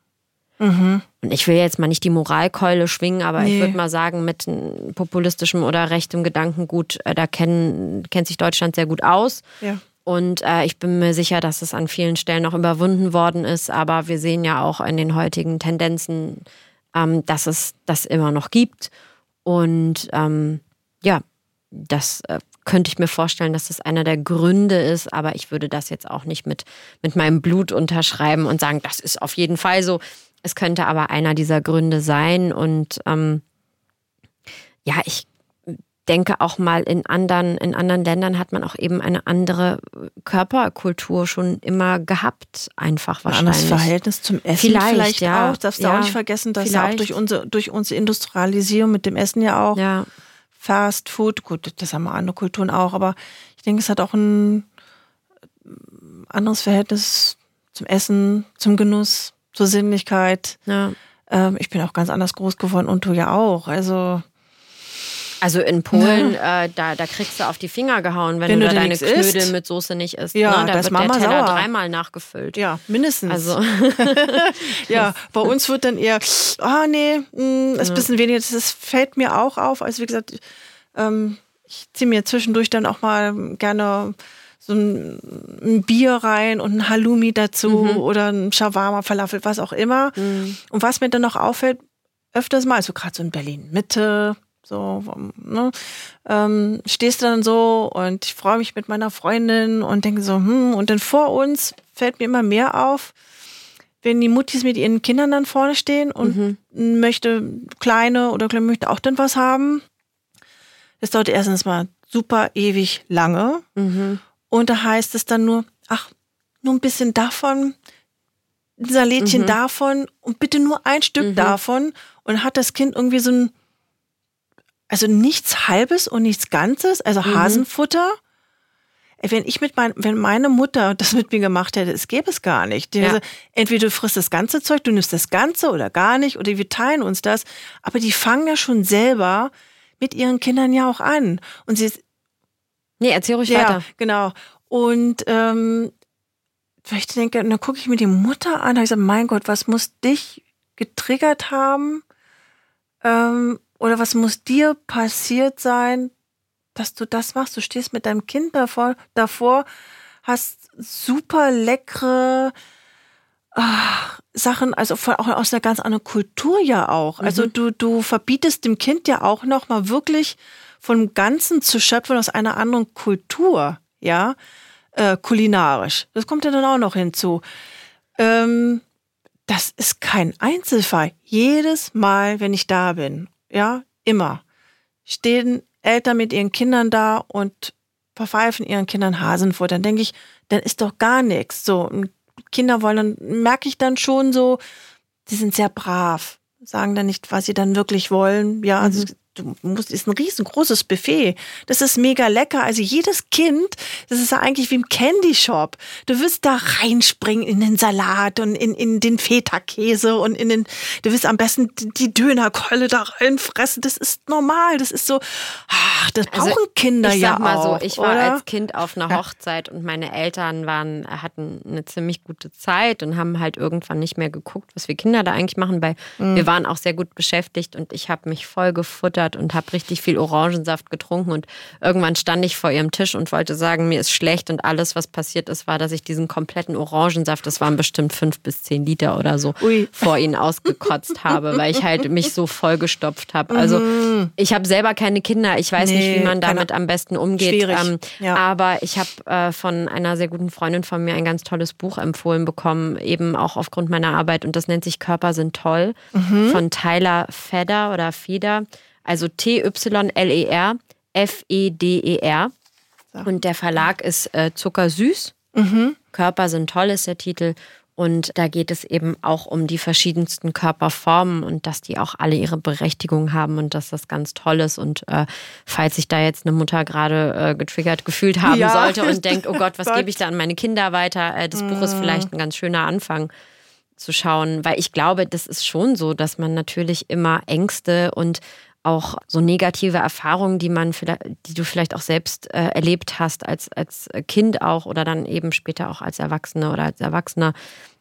Mhm. Und ich will jetzt mal nicht die Moralkeule schwingen, aber Nee. ich würde mal sagen, mit populistischem oder rechtem Gedankengut, äh, da kenn, kennt sich Deutschland sehr gut aus. Ja. Und äh, ich bin mir sicher, dass es an vielen Stellen noch überwunden worden ist. Aber wir sehen ja auch in den heutigen Tendenzen, ähm, dass es das immer noch gibt. Und ähm, ja, das äh, könnte ich mir vorstellen, dass das einer der Gründe ist. Aber ich würde das jetzt auch nicht mit, mit meinem Blut unterschreiben und sagen, das ist auf jeden Fall so. Es könnte aber einer dieser Gründe sein. Und ähm, ja, ich denke auch mal in anderen, in anderen Ländern hat man auch eben eine andere Körperkultur schon immer gehabt, einfach Ein wahrscheinlich. anderes Verhältnis zum Essen Vielleicht, vielleicht, ja. auch. Darfst du Ja, auch nicht vergessen, dass ja auch durch unsere, durch unsere Industrialisierung mit dem Essen ja auch Ja, Fast Food, gut, das haben andere Kulturen auch, aber ich denke, es hat auch ein anderes Verhältnis zum Essen, zum Genuss, zur Sinnlichkeit. ja. Ähm, ich bin auch ganz anders groß geworden und du ja auch. Also Also in Polen, äh, da, da kriegst du auf die Finger gehauen, wenn, Wenn du da deine Knödel isst. mit Soße nicht isst. Ja, ne? Da da ist wird Mama der Teller sauer. dreimal nachgefüllt. ja, mindestens. Also ja, bei uns wird dann eher, ah nee, mh, ist ein bisschen weniger. Das fällt mir auch auf. Also wie gesagt, ähm, ich ziehe mir zwischendurch dann auch mal gerne so ein, ein Bier rein und ein Halloumi dazu oder ein Shawarma, Falafel, was auch immer. Und was mir dann noch auffällt, öfters mal, also gerade so in Berlin Mitte, so, ne, ähm, stehst du dann so und ich freue mich mit meiner Freundin und denke so, hm, und dann vor uns fällt mir immer mehr auf, wenn die Muttis mit ihren Kindern dann vorne stehen und möchte kleine oder kleine möchte auch dann was haben. Das dauert erstens mal super ewig lange. mhm. Und da heißt es dann nur, ach, nur ein bisschen davon, ein Salätchen Mhm. davon und bitte nur ein Stück davon. Und hat das Kind irgendwie so ein, also nichts Halbes und nichts Ganzes, also Mhm. Hasenfutter. Wenn ich mit mein, wenn meine Mutter das mit mir gemacht hätte, es gäbe es gar nicht. Ja. gesagt, entweder du frisst das ganze Zeug, du nimmst das Ganze oder gar nicht, oder wir teilen uns das. Aber die fangen ja schon selber mit ihren Kindern ja auch an. Und sie, Nee, erzähl ruhig ja, weiter. genau. Und ähm, weil ich denke, und dann gucke ich mir die Mutter an, da ich sage, mein Gott, was muss dich getriggert haben? Ähm, oder was muss dir passiert sein, dass du das machst? Du stehst mit deinem Kind davor, davor hast super leckere ach, Sachen, also von, auch aus einer ganz anderen Kultur ja auch. Also du, du verbietest dem Kind ja auch noch mal wirklich vom Ganzen zu schöpfen aus einer anderen Kultur, ja. äh, kulinarisch. Das kommt ja dann auch noch hinzu. Ähm, das ist kein Einzelfall. Jedes Mal, wenn ich da bin, ja, immer, stehen Eltern mit ihren Kindern da und verpfeifen ihren Kindern Hasenfutter. Dann denke ich, dann ist doch gar nichts. So, Kinder wollen, merke ich dann schon so, sie sind sehr brav, sagen dann nicht, was sie dann wirklich wollen. Ja, also mhm du musst, ist ein riesengroßes Buffet. Das ist mega lecker. Also jedes Kind, das ist ja eigentlich wie im Candy Shop. Du wirst da reinspringen in den Salat und in, in den Feta-Käse und in den, du wirst am besten die Dönerkeule da reinfressen. Das ist normal. Das ist so, ach, das also brauchen Kinder ich ja sag mal auch. So, ich war oder? als Kind auf einer Hochzeit und meine Eltern waren, hatten eine ziemlich gute Zeit und haben halt irgendwann nicht mehr geguckt, was wir Kinder da eigentlich machen, weil mhm. wir waren auch sehr gut beschäftigt und ich habe mich voll gefuttert gefuttert und habe richtig viel Orangensaft getrunken. Und irgendwann stand ich vor ihrem Tisch und wollte sagen, mir ist schlecht. Und alles, was passiert ist, war, dass ich diesen kompletten Orangensaft, das waren bestimmt fünf bis zehn Liter oder so, Ui. vor ihnen ausgekotzt habe, weil ich halt mich so vollgestopft habe. Also mhm. ich habe selber keine Kinder. Ich weiß nee, nicht, wie man damit am besten umgeht. Ähm, ja. Aber ich habe äh, von einer sehr guten Freundin von mir ein ganz tolles Buch empfohlen bekommen, eben auch aufgrund meiner Arbeit. Und das nennt sich Körper sind toll mhm. von Tyler Feder oder Feder. Also T-Y-L-E-R F-E-D-E-R. Und der Verlag ist äh, Zuckersüß. Mhm. Körper sind toll ist der Titel. Und da geht es eben auch um die verschiedensten Körperformen und dass die auch alle ihre Berechtigung haben und dass das ganz toll ist. Und äh, falls sich da jetzt eine Mutter gerade äh, getriggert gefühlt haben ja. sollte und denkt, oh Gott, was gebe ich da an meine Kinder weiter? Äh, das mm. Buch ist vielleicht ein ganz schöner Anfang zu schauen, weil ich glaube, das ist schon so, dass man natürlich immer Ängste und auch so negative Erfahrungen, die man vielleicht, die du vielleicht auch selbst äh, erlebt hast als, als Kind auch oder dann eben später auch als Erwachsene oder als Erwachsener,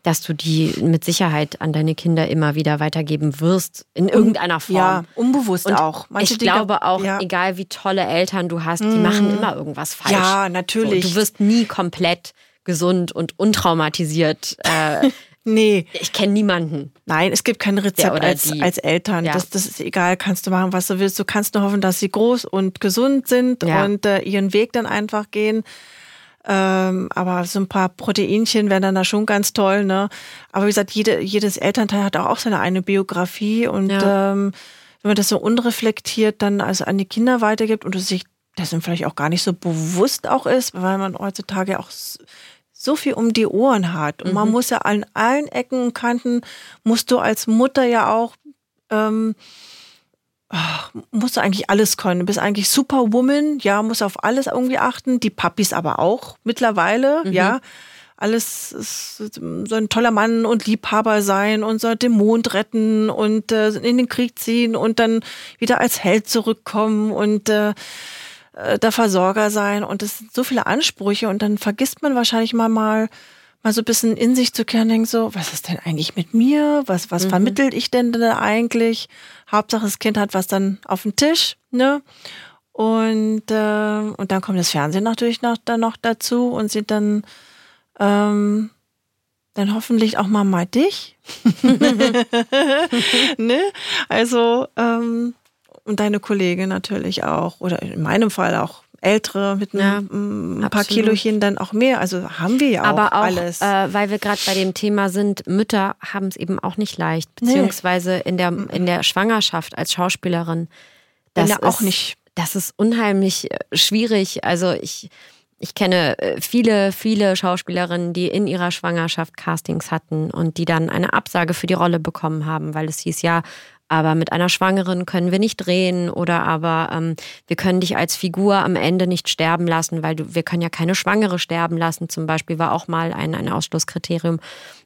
dass du die mit Sicherheit an deine Kinder immer wieder weitergeben wirst, in irgendeiner Form. Ja, unbewusst Und auch. Manche ich Dinge, glaube auch, ja. egal wie tolle Eltern du hast, die mm. machen immer irgendwas falsch. Ja, natürlich. So, du wirst nie komplett gesund und untraumatisiert äh, Nee. Ich kenne niemanden. Nein, es gibt kein Rezept als, als Eltern. Ja. Das, das ist egal, kannst du machen, was du willst. Du kannst nur hoffen, dass sie groß und gesund sind ja. und äh, ihren Weg dann einfach gehen. Ähm, aber so ein paar Proteinchen wären dann da schon ganz toll, ne? Aber wie gesagt, jede, jedes Elternteil hat auch, auch seine eine Biografie und ja. ähm, wenn man das so unreflektiert dann also an die Kinder weitergibt und es sich dessen vielleicht auch gar nicht so bewusst auch ist, weil man heutzutage auch so viel um die Ohren hat. Und mhm. man muss ja an allen Ecken und Kanten, musst du als Mutter ja auch, ähm, ach, musst du eigentlich alles können. Du bist eigentlich Superwoman, ja, musst auf alles irgendwie achten. Die Papis aber auch mittlerweile, mhm. ja. Alles so ein toller Mann und Liebhaber sein und so den Mond retten und äh, in den Krieg ziehen und dann wieder als Held zurückkommen und äh, äh, der Versorger sein und es sind so viele Ansprüche und dann vergisst man wahrscheinlich mal mal mal so ein bisschen in sich zu kehren, denkt so, was ist denn eigentlich mit mir? Was, was mhm. vermittelt ich denn da eigentlich? Hauptsache, das Kind hat was dann auf dem Tisch, ne? Und, äh, und dann kommt das Fernsehen natürlich noch, dann noch dazu und sieht dann, ähm, dann hoffentlich auch mal mal dich. ne? Also, ähm, und deine Kollegin natürlich auch. Oder in meinem Fall auch ältere mit ja, ein, paar Kilochen dann auch mehr. Also haben wir ja auch, Aber auch alles. Äh, weil wir gerade bei dem Thema sind, Mütter haben es eben auch nicht leicht, beziehungsweise nee. in, der, in der Schwangerschaft als Schauspielerin. Das ja, auch nicht. Das ist unheimlich äh, schwierig. Also ich, ich kenne äh, viele, viele Schauspielerinnen, die in ihrer Schwangerschaft Castings hatten und die dann eine Absage für die Rolle bekommen haben, weil es hieß ja, aber mit einer Schwangeren können wir nicht drehen oder aber ähm, wir können dich als Figur am Ende nicht sterben lassen, weil du, wir können ja keine Schwangere sterben lassen, zum Beispiel war auch mal ein, ein Ausschlusskriterium.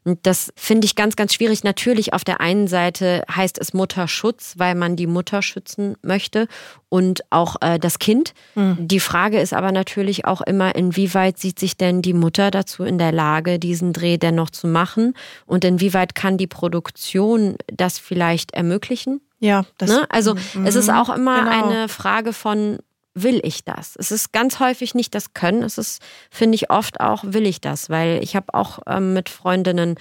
Und das finde ich ganz, ganz schwierig. Natürlich auf der einen Seite heißt es Mutterschutz, weil man die Mutter schützen möchte und auch äh, das Kind. Mhm. Die Frage ist aber natürlich auch immer, inwieweit sieht sich denn die Mutter dazu in der Lage, diesen Dreh dennoch zu machen und inwieweit kann die Produktion das vielleicht ermöglichen? Ja, das, ne? also mhm. es ist auch immer genau. eine Frage von will ich das? Es ist ganz häufig nicht das Können, es ist, finde ich, oft auch, will ich das? Weil ich habe auch ähm, mit Freundinnen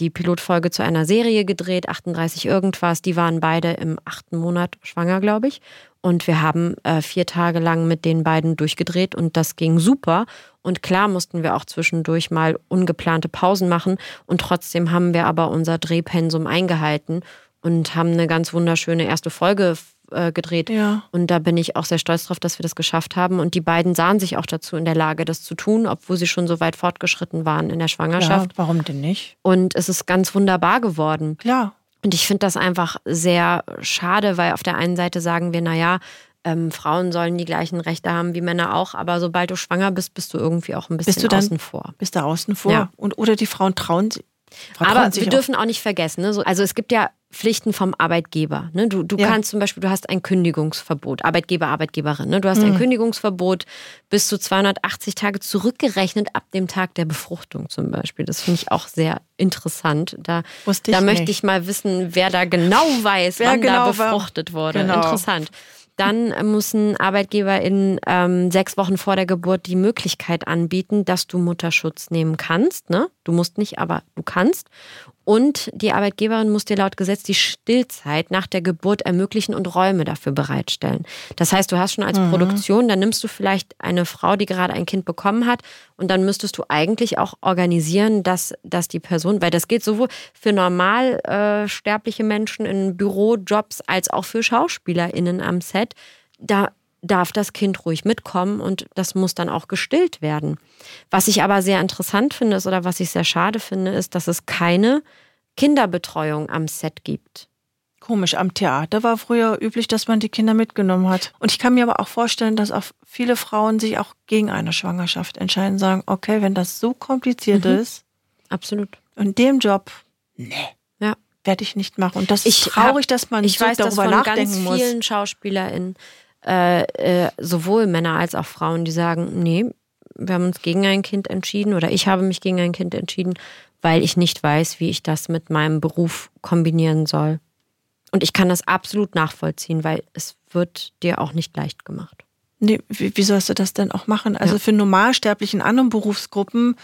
die Pilotfolge zu einer Serie gedreht, 38 irgendwas. Die waren beide im achten Monat schwanger, glaube ich. Und wir haben äh, vier Tage lang mit den beiden durchgedreht und das ging super. Und klar mussten wir auch zwischendurch mal ungeplante Pausen machen. Und trotzdem haben wir aber unser Drehpensum eingehalten und haben eine ganz wunderschöne erste Folge äh, gedreht. Ja. Und da bin ich auch sehr stolz drauf, dass wir das geschafft haben. Und die beiden sahen sich auch dazu in der Lage, das zu tun, obwohl sie schon so weit fortgeschritten waren in der Schwangerschaft. Ja, warum denn nicht? Und es ist ganz wunderbar geworden. Klar. Und ich finde das einfach sehr schade, weil auf der einen Seite sagen wir, naja, ähm, Frauen sollen die gleichen Rechte haben wie Männer auch, aber sobald du schwanger bist, bist du irgendwie auch ein bisschen Bist du dann- außen vor. Bist du außen vor? Ja. Und, oder die Frauen trauen, vertrauen Aber wir dürfen auch nicht vergessen, ne? so, also es gibt ja Pflichten vom Arbeitgeber. Ne? Du, du Ja. kannst zum Beispiel, du hast ein Kündigungsverbot, Arbeitgeber, Arbeitgeberin. Ne? Du hast ein Kündigungsverbot bis zu 280 Tage zurückgerechnet ab dem Tag der Befruchtung zum Beispiel. Das finde ich auch sehr interessant. Da, da möchte nicht. ich mal wissen, wer da genau weiß, Wer wann genau da war- befruchtet wurde. Genau. Interessant. Dann müssen Arbeitgeber in ähm, sechs Wochen vor der Geburt die Möglichkeit anbieten, dass du Mutterschutz nehmen kannst. Ne? Du musst nicht, aber du kannst. Und die Arbeitgeberin muss dir laut Gesetz die Stillzeit nach der Geburt ermöglichen und Räume dafür bereitstellen. Das heißt, du hast schon als Produktion, dann nimmst du vielleicht eine Frau, die gerade ein Kind bekommen hat, und dann müsstest du eigentlich auch organisieren, dass, dass die Person, weil das geht sowohl für normal äh, sterbliche Menschen in Bürojobs als auch für SchauspielerInnen am Set, da darf das Kind ruhig mitkommen und das muss dann auch gestillt werden. Was ich aber sehr interessant finde ist, oder was ich sehr schade finde, ist, dass es keine Kinderbetreuung am Set gibt. Komisch, am Theater war früher üblich, dass man die Kinder mitgenommen hat. Und ich kann mir aber auch vorstellen, dass auch viele Frauen sich auch gegen eine Schwangerschaft entscheiden, sagen, okay, wenn das so kompliziert Mhm. ist, Absolut. in dem Job, nee, Ja. werde ich nicht machen. Und das Ich ist traurig, hab- dass man Ich so weiß darüber von nachdenken ganz muss. vielen SchauspielerInnen, äh, äh, sowohl Männer als auch Frauen, die sagen, nee, wir haben uns gegen ein Kind entschieden oder ich habe mich gegen ein Kind entschieden, weil ich nicht weiß, wie ich das mit meinem Beruf kombinieren soll. Und ich kann das absolut nachvollziehen, weil es wird dir auch nicht leicht gemacht. Nee, wie, wie sollst du das denn auch machen? Also für Normalsterbliche in anderen Berufsgruppen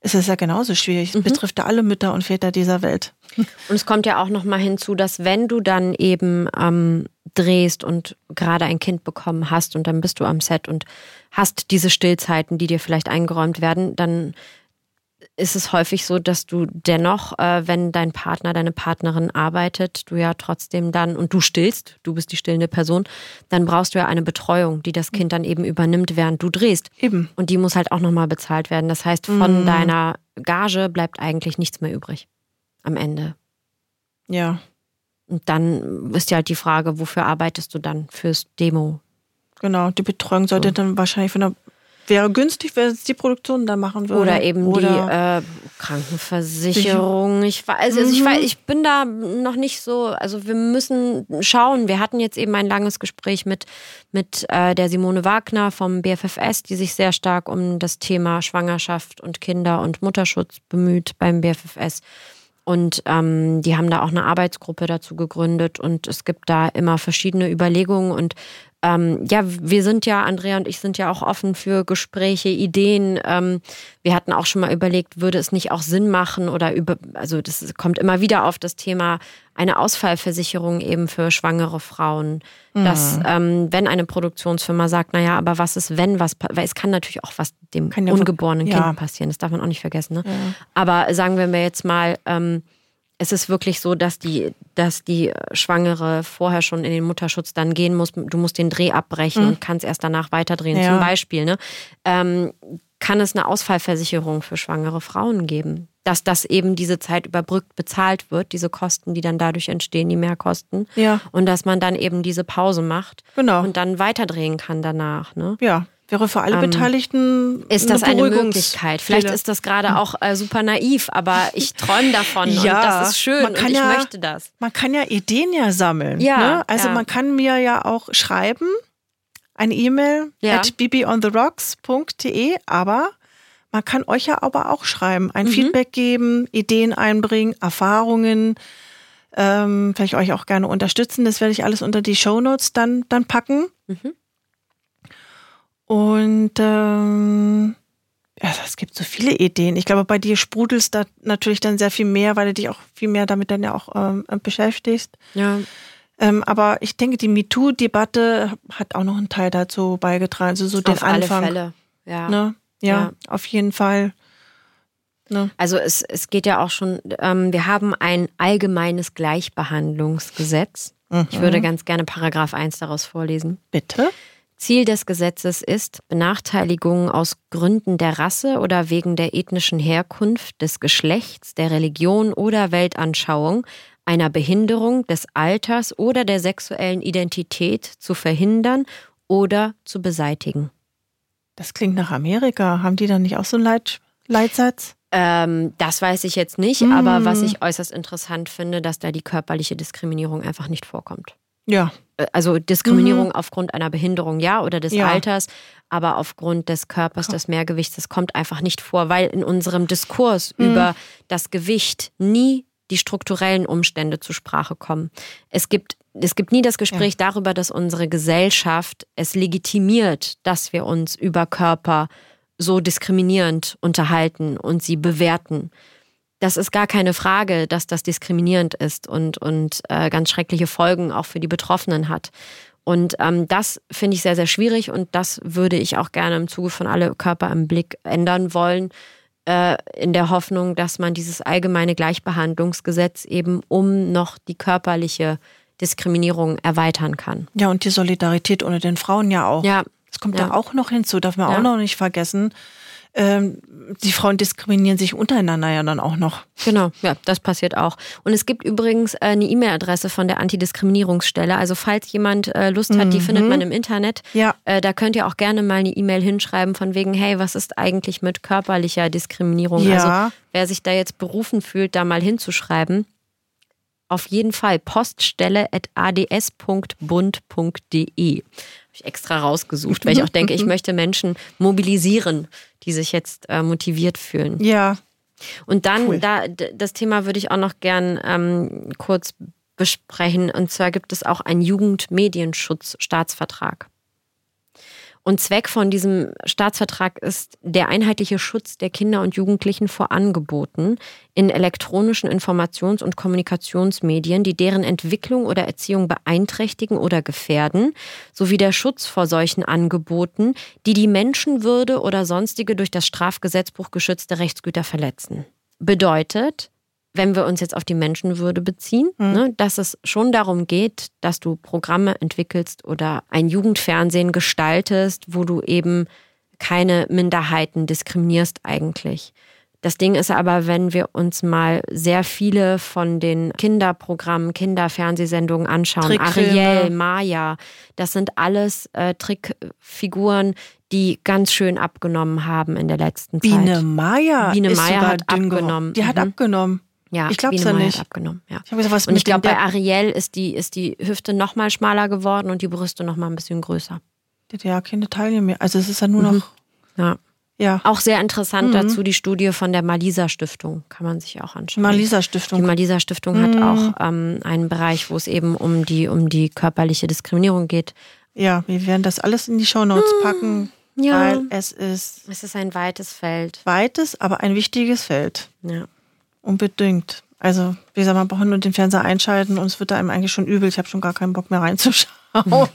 ist es ja genauso schwierig. Mhm. Es betrifft ja alle Mütter und Väter dieser Welt. Und es kommt ja auch noch mal hinzu, dass wenn du dann eben ähm, drehst und gerade ein Kind bekommen hast und dann bist du am Set und hast diese Stillzeiten, die dir vielleicht eingeräumt werden, dann ist es häufig so, dass du dennoch, äh, wenn dein Partner, deine Partnerin arbeitet, du ja trotzdem dann und du stillst, du bist die stillende Person, dann brauchst du ja eine Betreuung, die das Kind dann eben übernimmt, während du drehst. Eben. Und die muss halt auch nochmal bezahlt werden. Das heißt, von deiner Gage bleibt eigentlich nichts mehr übrig am Ende. Ja, Und dann ist ja halt die Frage, wofür arbeitest du dann fürs Demo? genau. Die Betreuung sollte dann wahrscheinlich von der wäre günstig, wenn es die Produktion dann machen würde. Oder eben Oder- die äh, Krankenversicherung. Ich, wa- also, also ich, wa- ich bin da noch nicht so, also wir müssen schauen. Wir hatten jetzt eben ein langes Gespräch mit, mit äh, der Simone Wagner vom BFFS, die sich sehr stark um das Thema Schwangerschaft und Kinder- und Mutterschutz bemüht beim BFFS. Und ähm, die haben da auch eine Arbeitsgruppe dazu gegründet und es gibt da immer verschiedene Überlegungen und ähm, ja, wir sind ja, Andrea und ich sind ja auch offen für Gespräche, Ideen. Ähm, wir hatten auch schon mal überlegt, würde es nicht auch Sinn machen oder über, also das kommt immer wieder auf das Thema eine Ausfallversicherung eben für schwangere Frauen. Dass, ähm, wenn eine Produktionsfirma sagt, naja, aber was ist, wenn was, weil es kann natürlich auch was dem ja- ungeborenen ja. Kind passieren, das darf man auch nicht vergessen. Ne? Aber sagen wir mir jetzt mal, ähm, es ist wirklich so, dass die, dass die Schwangere vorher schon in den Mutterschutz dann gehen muss. Du musst den Dreh abbrechen und kannst erst danach weiterdrehen. Ja. Zum Beispiel, ne? Ähm, kann es eine Ausfallversicherung für schwangere Frauen geben? Dass das eben diese Zeit überbrückt bezahlt wird, diese Kosten, die dann dadurch entstehen, die Mehrkosten. Ja. Und dass man dann eben diese Pause macht Genau. und dann weiterdrehen kann danach. Ne? Ja, wäre für alle Beteiligten Ähm, Ist das eine Beruhigungs- Möglichkeit? Vielleicht ist das gerade auch äh, super naiv, aber ich träume davon und Ja, das ist schön man und ich ja- möchte das. Man kann ja Ideen ja sammeln. Ja, ne? Also ja. man kann mir ja auch schreiben, eine E-Mail Ja. at bbiontheRocks.de, aber man kann euch ja aber auch schreiben, ein Mhm. Feedback geben, Ideen einbringen, Erfahrungen, ähm, vielleicht euch auch gerne unterstützen. Das werde ich alles unter die Shownotes dann, dann packen. Mhm. Und ähm, Ja, es gibt so viele Ideen. Ich glaube, bei dir sprudelst da natürlich dann sehr viel mehr, weil du dich auch viel mehr damit dann ja auch ähm, beschäftigst. Ja. Ähm, aber ich denke, die MeToo-Debatte hat auch noch einen Teil dazu beigetragen. Also so den Auf Anfang. alle Fälle. Ja. Ne? Ja, Ja. auf jeden Fall. Ne? Also es, es geht ja auch schon, ähm, wir haben ein allgemeines Gleichbehandlungsgesetz. Ich Mhm. würde ganz gerne Paragraph 1 daraus vorlesen. Bitte? Ziel des Gesetzes ist, Benachteiligungen aus Gründen der Rasse oder wegen der ethnischen Herkunft, des Geschlechts, der Religion oder Weltanschauung, einer Behinderung, des Alters oder der sexuellen Identität zu verhindern oder zu beseitigen. Das klingt nach Amerika. Haben die dann nicht auch so einen Leit Leitsatz? Ähm, das weiß ich jetzt nicht, Mm. aber was ich äußerst interessant finde, dass da die körperliche Diskriminierung einfach nicht vorkommt. Ja. Äh, Also Diskriminierung aufgrund einer Behinderung, ja, oder des Mhm. Ja. Alters, aber aufgrund des Körpers, des Mehrgewichts, das kommt einfach nicht vor, weil in unserem Diskurs Mhm. über das Gewicht nie die strukturellen Umstände zur Sprache kommen. Es gibt, es gibt nie das Gespräch darüber, dass unsere Gesellschaft es legitimiert, dass wir uns über Körper so diskriminierend unterhalten und sie bewerten. Das ist gar keine Frage, dass das diskriminierend ist und, und äh, ganz schreckliche Folgen auch für die Betroffenen hat. Und ähm, das finde ich sehr, sehr schwierig und das würde ich auch gerne im Zuge von alle Körper im Blick ändern wollen, äh, in der Hoffnung, dass man dieses allgemeine Gleichbehandlungsgesetz eben um noch die körperliche Diskriminierung erweitern kann. Ja, und die Solidarität unter den Frauen ja auch. Ja, Das kommt Ja. da auch noch hinzu, darf man Ja. auch noch nicht vergessen. Ähm, die Frauen diskriminieren sich untereinander ja dann auch noch. Genau, ja, das passiert auch. Und es gibt übrigens äh, eine E-Mail-Adresse von der Antidiskriminierungsstelle. Also falls jemand äh, Lust hat, die findet man im Internet. Ja. Äh, da könnt ihr auch gerne mal eine E-Mail hinschreiben von wegen, hey, was ist eigentlich mit körperlicher Diskriminierung? Ja. Also wer sich da jetzt berufen fühlt, da mal hinzuschreiben. Auf jeden Fall poststelle at ads.bund.de. Habe ich extra rausgesucht, weil ich auch denke, ich möchte Menschen mobilisieren, die sich jetzt äh, motiviert fühlen. Ja. Und dann, Cool. da, das Thema würde ich auch noch gern ähm, kurz besprechen. Und zwar gibt es auch einen Jugendmedienschutz-Staatsvertrag. Und Zweck von diesem Staatsvertrag ist der einheitliche Schutz der Kinder und Jugendlichen vor Angeboten in elektronischen Informations- und Kommunikationsmedien, die deren Entwicklung oder Erziehung beeinträchtigen oder gefährden, sowie der Schutz vor solchen Angeboten, die die Menschenwürde oder sonstige durch das Strafgesetzbuch geschützte Rechtsgüter verletzen. Bedeutet, wenn wir uns jetzt auf die Menschenwürde beziehen, ne, dass es schon darum geht, dass du Programme entwickelst oder ein Jugendfernsehen gestaltest, wo du eben keine Minderheiten diskriminierst eigentlich. Das Ding ist aber, wenn wir uns mal sehr viele von den Kinderprogrammen, Kinderfernsehsendungen anschauen. Ariel, Maya, das sind alles äh, Trickfiguren, die ganz schön abgenommen haben in der letzten Zeit. Biene Maya. Biene ist Maya sogar hat geworden. abgenommen. Die hat Mhm. abgenommen. Ja, Ich glaub's Biene ja nicht. Abgenommen, ja. Ich gesagt, was Und ich glaube, bei Ariel ist die, ist die Hüfte noch mal schmaler geworden und die Brüste noch mal ein bisschen größer. Der hat ja keine Taille mehr. Also es ist ja nur noch. Ja. Ja. Auch sehr interessant Mhm. dazu die Studie von der Malisa Stiftung. Kann man sich auch anschauen. Malisa Die Stiftung. Malisa Stiftung hat auch ähm, einen Bereich, wo es eben um die, um die körperliche Diskriminierung geht. Ja, wir werden das alles in die Shownotes packen, Mm, Ja. weil es ist Es ist ein weites Feld. weites, aber ein wichtiges Feld. Ja. Unbedingt. Also, wie gesagt, man braucht nur den Fernseher einschalten und es wird einem eigentlich schon übel. Ich habe schon gar keinen Bock mehr reinzuschauen.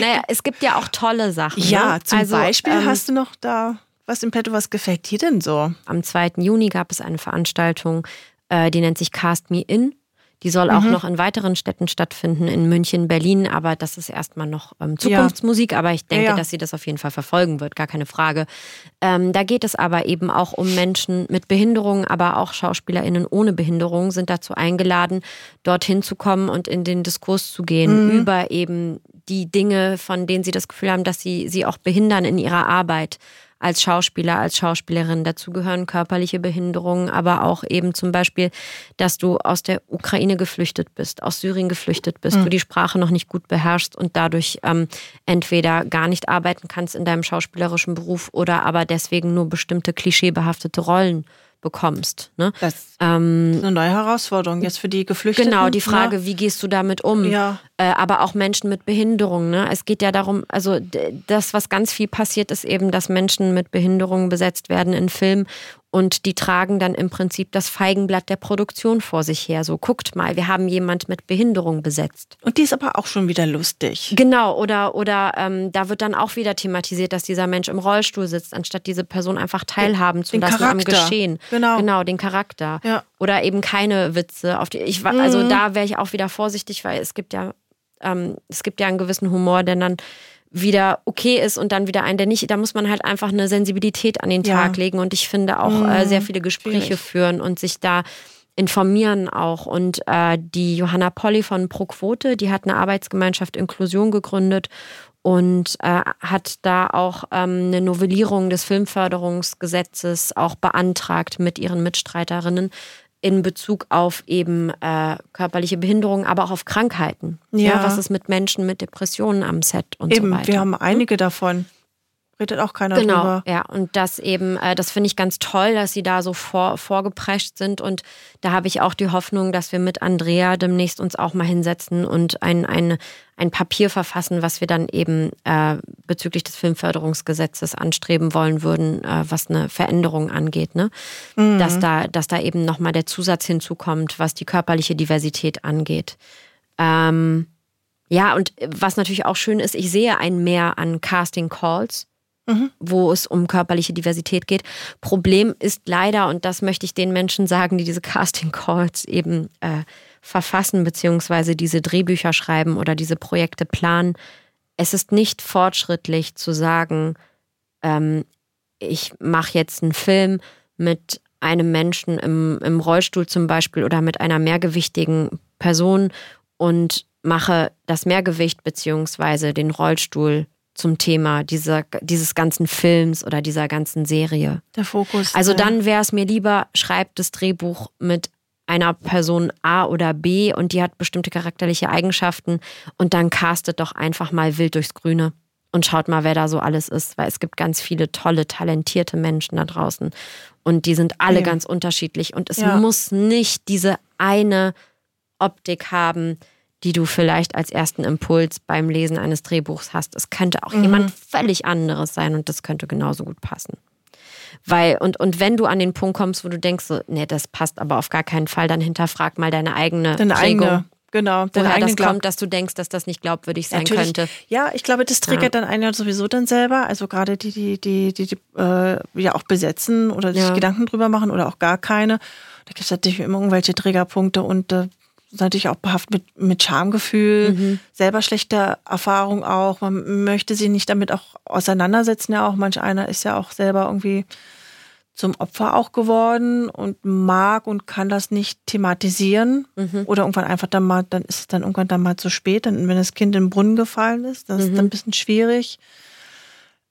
Naja, es gibt ja auch tolle Sachen. ja, ne? zum also, Beispiel ähm, hast du noch da was im Petto, was gefällt dir denn so? Am 2. Juni gab es eine Veranstaltung, äh, die nennt sich Cast Me In. Die soll auch noch in weiteren Städten stattfinden, in München, Berlin, aber das ist erstmal noch ähm, Zukunftsmusik, aber ich denke, Ja, ja. dass sie das auf jeden Fall verfolgen wird, gar keine Frage. Ähm, da geht es aber eben auch um Menschen mit Behinderung, aber auch SchauspielerInnen ohne Behinderung sind dazu eingeladen, dorthin zu kommen und in den Diskurs zu gehen über eben die Dinge, von denen sie das Gefühl haben, dass sie sie auch behindern in ihrer Arbeit als Schauspieler, als Schauspielerin. Dazu gehören körperliche Behinderungen, aber auch eben zum Beispiel, dass du aus der Ukraine geflüchtet bist, aus Syrien geflüchtet bist, du die Sprache noch nicht gut beherrschst und dadurch ähm, entweder gar nicht arbeiten kannst in deinem schauspielerischen Beruf oder aber deswegen nur bestimmte klischeebehaftete Rollen bekommst. Ne? Das ist Ähm, eine neue Herausforderung jetzt für die Geflüchteten. genau, die ne? Frage, wie gehst du damit um? Ja. Äh, aber auch Menschen mit Behinderung. Ne? Es geht ja darum, also das, was ganz viel passiert, ist eben, dass Menschen mit Behinderungen besetzt werden in Filmen und die tragen dann im Prinzip das Feigenblatt der Produktion vor sich her. So, guckt mal, wir haben jemand mit Behinderung besetzt. Und die ist aber auch schon wieder lustig. Genau, oder, oder ähm, da wird dann auch wieder thematisiert, dass dieser Mensch im Rollstuhl sitzt, anstatt diese Person einfach teilhaben zu lassen am Geschehen. Genau. Genau, den Charakter. Ja. Oder eben keine Witze. Auf die, ich, also mhm. da wäre ich auch wieder vorsichtig, weil es gibt ja, ähm, es gibt ja einen gewissen Humor, der dann wieder okay ist und dann wieder ein, der nicht, da muss man halt einfach eine Sensibilität an den Tag ja. legen und ich finde auch mhm. äh, sehr viele Gespräche Schwierig. führen und sich da informieren auch. Und äh, die Johanna Polly von ProQuote, die hat eine Arbeitsgemeinschaft Inklusion gegründet und äh, hat da auch ähm, eine Novellierung des Filmförderungsgesetzes auch beantragt mit ihren Mitstreiterinnen, in Bezug auf eben äh, körperliche Behinderungen, aber auch auf Krankheiten. Ja. ja. Was ist mit Menschen mit Depressionen am Set und eben, so weiter. Wir haben einige hm? davon. Redet auch keiner genau, drüber. Ja, und das eben, äh, das finde ich ganz toll, dass sie da so vor, vorgeprescht sind. Und da habe ich auch die Hoffnung, dass wir mit Andrea demnächst uns auch mal hinsetzen und ein, ein, ein Papier verfassen, was wir dann eben äh, bezüglich des Filmförderungsgesetzes anstreben wollen würden, äh, was eine Veränderung angeht. Ne? Mhm. Dass, da, dass da eben nochmal der Zusatz hinzukommt, was die körperliche Diversität angeht. Ähm, ja, und was natürlich auch schön ist, ich sehe ein Mehr an Casting Calls wo es um körperliche Diversität geht. Problem ist leider, und das möchte ich den Menschen sagen, die diese Casting Calls eben äh, verfassen, beziehungsweise diese Drehbücher schreiben oder diese Projekte planen, es ist nicht fortschrittlich zu sagen, ähm, ich mache jetzt einen Film mit einem Menschen im, im Rollstuhl zum Beispiel oder mit einer mehrgewichtigen Person und mache das Mehrgewicht beziehungsweise den Rollstuhl zum Thema dieser, dieses ganzen Films oder dieser ganzen Serie. Der Fokus. Also dann wäre es mir lieber, schreibt das Drehbuch mit einer Person A oder B und die hat bestimmte charakterliche Eigenschaften und dann castet doch einfach mal wild durchs Grüne und schaut mal, wer da so alles ist, weil es gibt ganz viele tolle, talentierte Menschen da draußen und die sind alle ja. ganz unterschiedlich und es ja. muss nicht diese eine Optik haben, die du vielleicht als ersten Impuls beim Lesen eines Drehbuchs hast. Es könnte auch mhm. jemand völlig anderes sein und das könnte genauso gut passen. Weil, und, und wenn du an den Punkt kommst, wo du denkst, so, nee, das passt aber auf gar keinen Fall, dann hinterfrag mal deine eigene deine Prägung. Eigene, genau. Woher das kommt, dass du denkst, dass das nicht glaubwürdig sein Natürlich. könnte. Ja, ich glaube, das triggert ja. dann einen ja sowieso dann selber. Also gerade die, die, die, die, die äh, ja auch besetzen oder sich ja. Gedanken drüber machen oder auch gar keine. Da gibt es natürlich immer irgendwelche Triggerpunkte und äh, natürlich auch behaftet mit, mit Schamgefühl, mhm. selber schlechte Erfahrung auch. Man möchte sich nicht damit auch auseinandersetzen, ja auch. Manch einer ist ja auch selber irgendwie zum Opfer auch geworden und mag und kann das nicht thematisieren. Mhm. Oder irgendwann einfach dann mal, dann ist es dann irgendwann dann mal zu spät, dann, wenn das Kind in den Brunnen gefallen ist, das mhm. ist dann ein bisschen schwierig.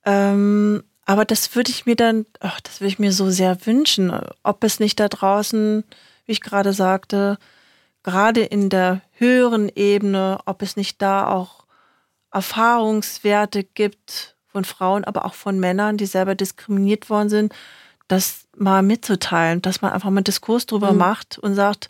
Ähm, aber das würde ich mir dann, ach, das würde ich mir so sehr wünschen, ob es nicht da draußen, wie ich gerade sagte, gerade in der höheren Ebene, ob es nicht da auch Erfahrungswerte gibt von Frauen, aber auch von Männern, die selber diskriminiert worden sind, das mal mitzuteilen, dass man einfach mal einen Diskurs drüber mhm. macht und sagt,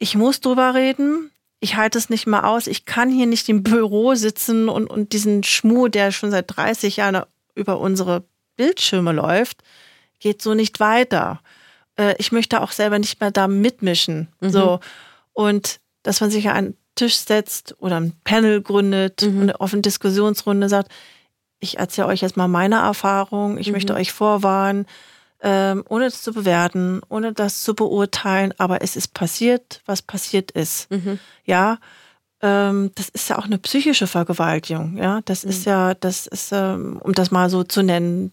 ich muss drüber reden, ich halte es nicht mehr aus, ich kann hier nicht im Büro sitzen und, und diesen Schmuh, der schon seit 30 Jahren über unsere Bildschirme läuft, geht so nicht weiter. Äh, ich möchte auch selber nicht mehr da mitmischen. Mhm. So. Und dass man sich an einen Tisch setzt oder ein Panel gründet mhm. und eine offene Diskussionsrunde sagt, ich erzähle euch jetzt mal meine Erfahrung, ich mhm. möchte euch vorwarnen, ähm, ohne das zu bewerten, ohne das zu beurteilen, aber es ist passiert, was passiert ist. Mhm. Ja, ähm, das ist ja auch eine psychische Vergewaltigung. Ja, das ist mhm. ja, das ist, ähm, um das mal so zu nennen,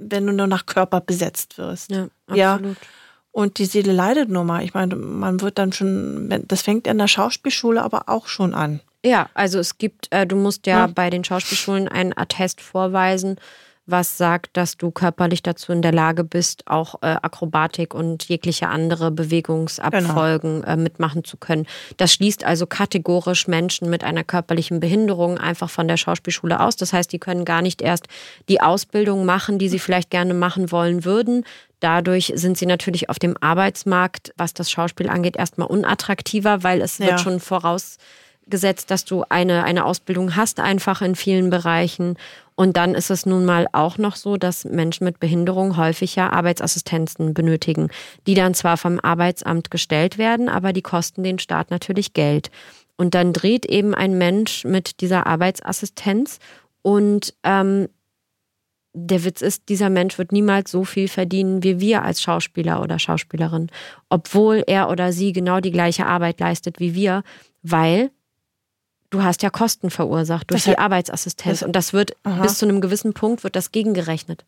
wenn du nur nach Körper besetzt wirst. Ja, absolut. Ja? Und die Seele leidet nur mal. Ich meine, man wird dann schon, das fängt in der Schauspielschule aber auch schon an. Ja, also es gibt, äh, du musst ja, ja, bei den Schauspielschulen einen Attest vorweisen, was sagt, dass du körperlich dazu in der Lage bist, auch äh, Akrobatik und jegliche andere Bewegungsabfolgen genau. äh, mitmachen zu können. Das schließt also kategorisch Menschen mit einer körperlichen Behinderung einfach von der Schauspielschule aus. Das heißt, die können gar nicht erst die Ausbildung machen, die sie vielleicht gerne machen wollen würden dadurch sind sie natürlich auf dem Arbeitsmarkt, was das Schauspiel angeht, erstmal unattraktiver, weil es ja. wird schon vorausgesetzt, dass du eine, eine Ausbildung hast, einfach in vielen Bereichen. Und dann ist es nun mal auch noch so, dass Menschen mit Behinderung häufig ja Arbeitsassistenzen benötigen, die dann zwar vom Arbeitsamt gestellt werden, aber die kosten den Staat natürlich Geld. Und dann dreht eben ein Mensch mit dieser Arbeitsassistenz und ähm, der Witz ist, dieser Mensch wird niemals so viel verdienen wie wir als Schauspieler oder Schauspielerin, obwohl er oder sie genau die gleiche Arbeit leistet wie wir, weil du hast ja Kosten verursacht durch das die Arbeitsassistenz und das wird aha. bis zu einem gewissen Punkt wird das gegengerechnet.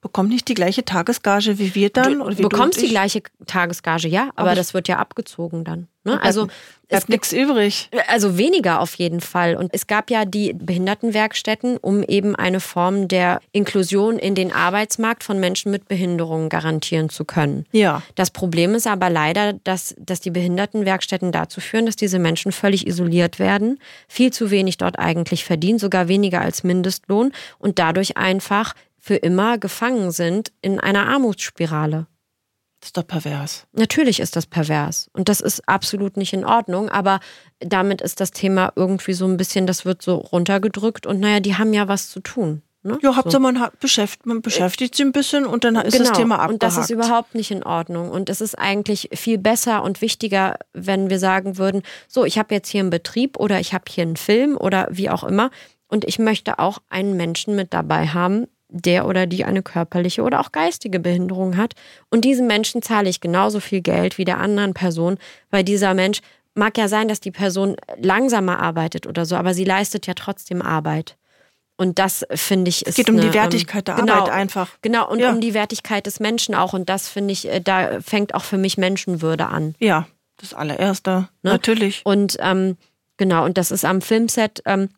Bekommt nicht die gleiche Tagesgage wie wir dann? Du, oder wie bekommst du die gleiche Tagesgage, ja, aber, aber das wird ja abgezogen dann. Ne? Also es bleibt nichts übrig. Also weniger auf jeden Fall. Und es gab ja die Behindertenwerkstätten, um eben eine Form der Inklusion in den Arbeitsmarkt von Menschen mit Behinderungen garantieren zu können. Ja. Das Problem ist aber leider, dass, dass die Behindertenwerkstätten dazu führen, dass diese Menschen völlig isoliert werden, viel zu wenig dort eigentlich verdienen, sogar weniger als Mindestlohn und dadurch einfach für immer gefangen sind in einer Armutsspirale. Das ist doch pervers. Natürlich ist das pervers. Und das ist absolut nicht in Ordnung. Aber damit ist das Thema irgendwie so ein bisschen, das wird so runtergedrückt. Und naja, die haben ja was zu tun. Ne? Ja, Hauptsache so. man, hat beschäftigt, man beschäftigt sich ein bisschen und dann ist genau. das Thema abgehakt. Und das ist überhaupt nicht in Ordnung. Und es ist eigentlich viel besser und wichtiger, wenn wir sagen würden, so, ich habe jetzt hier einen Betrieb oder ich habe hier einen Film oder wie auch immer. Und ich möchte auch einen Menschen mit dabei haben, der oder die eine körperliche oder auch geistige Behinderung hat. Und diesem Menschen zahle ich genauso viel Geld wie der anderen Person, weil dieser Mensch mag ja sein, dass die Person langsamer arbeitet oder so, aber sie leistet ja trotzdem Arbeit. Und das finde ich ist. Es geht um eine, die ähm, Wertigkeit der genau, Arbeit einfach. Genau, und ja. um die Wertigkeit des Menschen auch. Und das finde ich, äh, da fängt auch für mich Menschenwürde an. Ja, das allererste. Ne? Natürlich. Und ähm, genau, und das ist am Filmset. Ähm,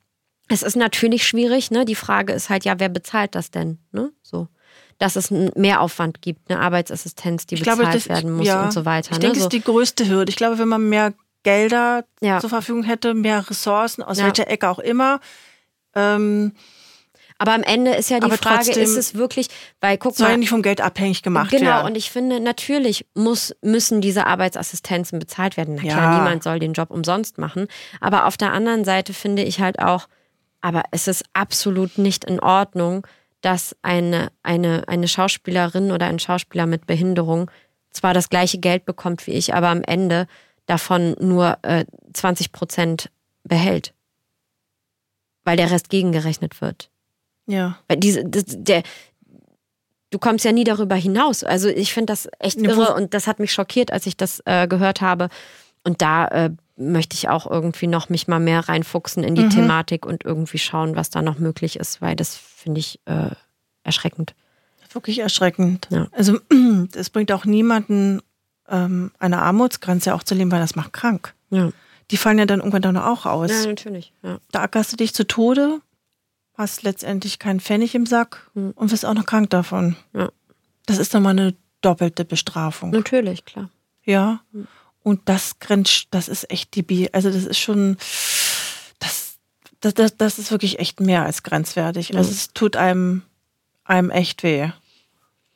es ist natürlich schwierig, ne? Die Frage ist halt, ja, wer bezahlt das denn? Ne? So. Dass es einen Mehraufwand gibt, eine Arbeitsassistenz, die ich bezahlt glaube, das, werden muss ja, und so weiter. Ich denke, ne? das ist die größte Hürde. Ich glaube, wenn man mehr Gelder ja. zur Verfügung hätte, mehr Ressourcen, aus ja. welcher Ecke auch immer. Ähm, aber am Ende ist ja die Frage, ist es wirklich, weil guck soll mal. Soll ja nicht vom Geld abhängig gemacht genau, werden. Genau, und ich finde, natürlich muss, müssen diese Arbeitsassistenzen bezahlt werden. Na klar, niemand soll den Job umsonst machen. Aber auf der anderen Seite finde ich halt auch, aber es ist absolut nicht in Ordnung, dass eine, eine, eine Schauspielerin oder ein Schauspieler mit Behinderung zwar das gleiche Geld bekommt wie ich, aber am Ende davon nur äh, 20 Prozent behält. Weil der Rest gegengerechnet wird. Ja. Weil diese, das, der, du kommst ja nie darüber hinaus. Also ich finde das echt irre und das hat mich schockiert, als ich das äh, gehört habe. Und da äh, möchte ich auch irgendwie noch mich mal mehr reinfuchsen in die mhm. Thematik und irgendwie schauen, was da noch möglich ist, weil das finde ich äh, erschreckend. Wirklich erschreckend. Ja. Also es bringt auch niemanden ähm, eine Armutsgrenze auch zu leben, weil das macht krank. Ja. Die fallen ja dann irgendwann dann auch aus. Ja, natürlich. Ja. Da ackerst du dich zu Tode, hast letztendlich keinen Pfennig im Sack mhm. und wirst auch noch krank davon. Ja. Das ist dann mal eine doppelte Bestrafung. Natürlich, klar. Ja. Und das grenzt, das ist echt die Bi, also das ist schon, das, das, das, das ist wirklich echt mehr als grenzwertig. Mhm. Also es tut einem, einem echt weh.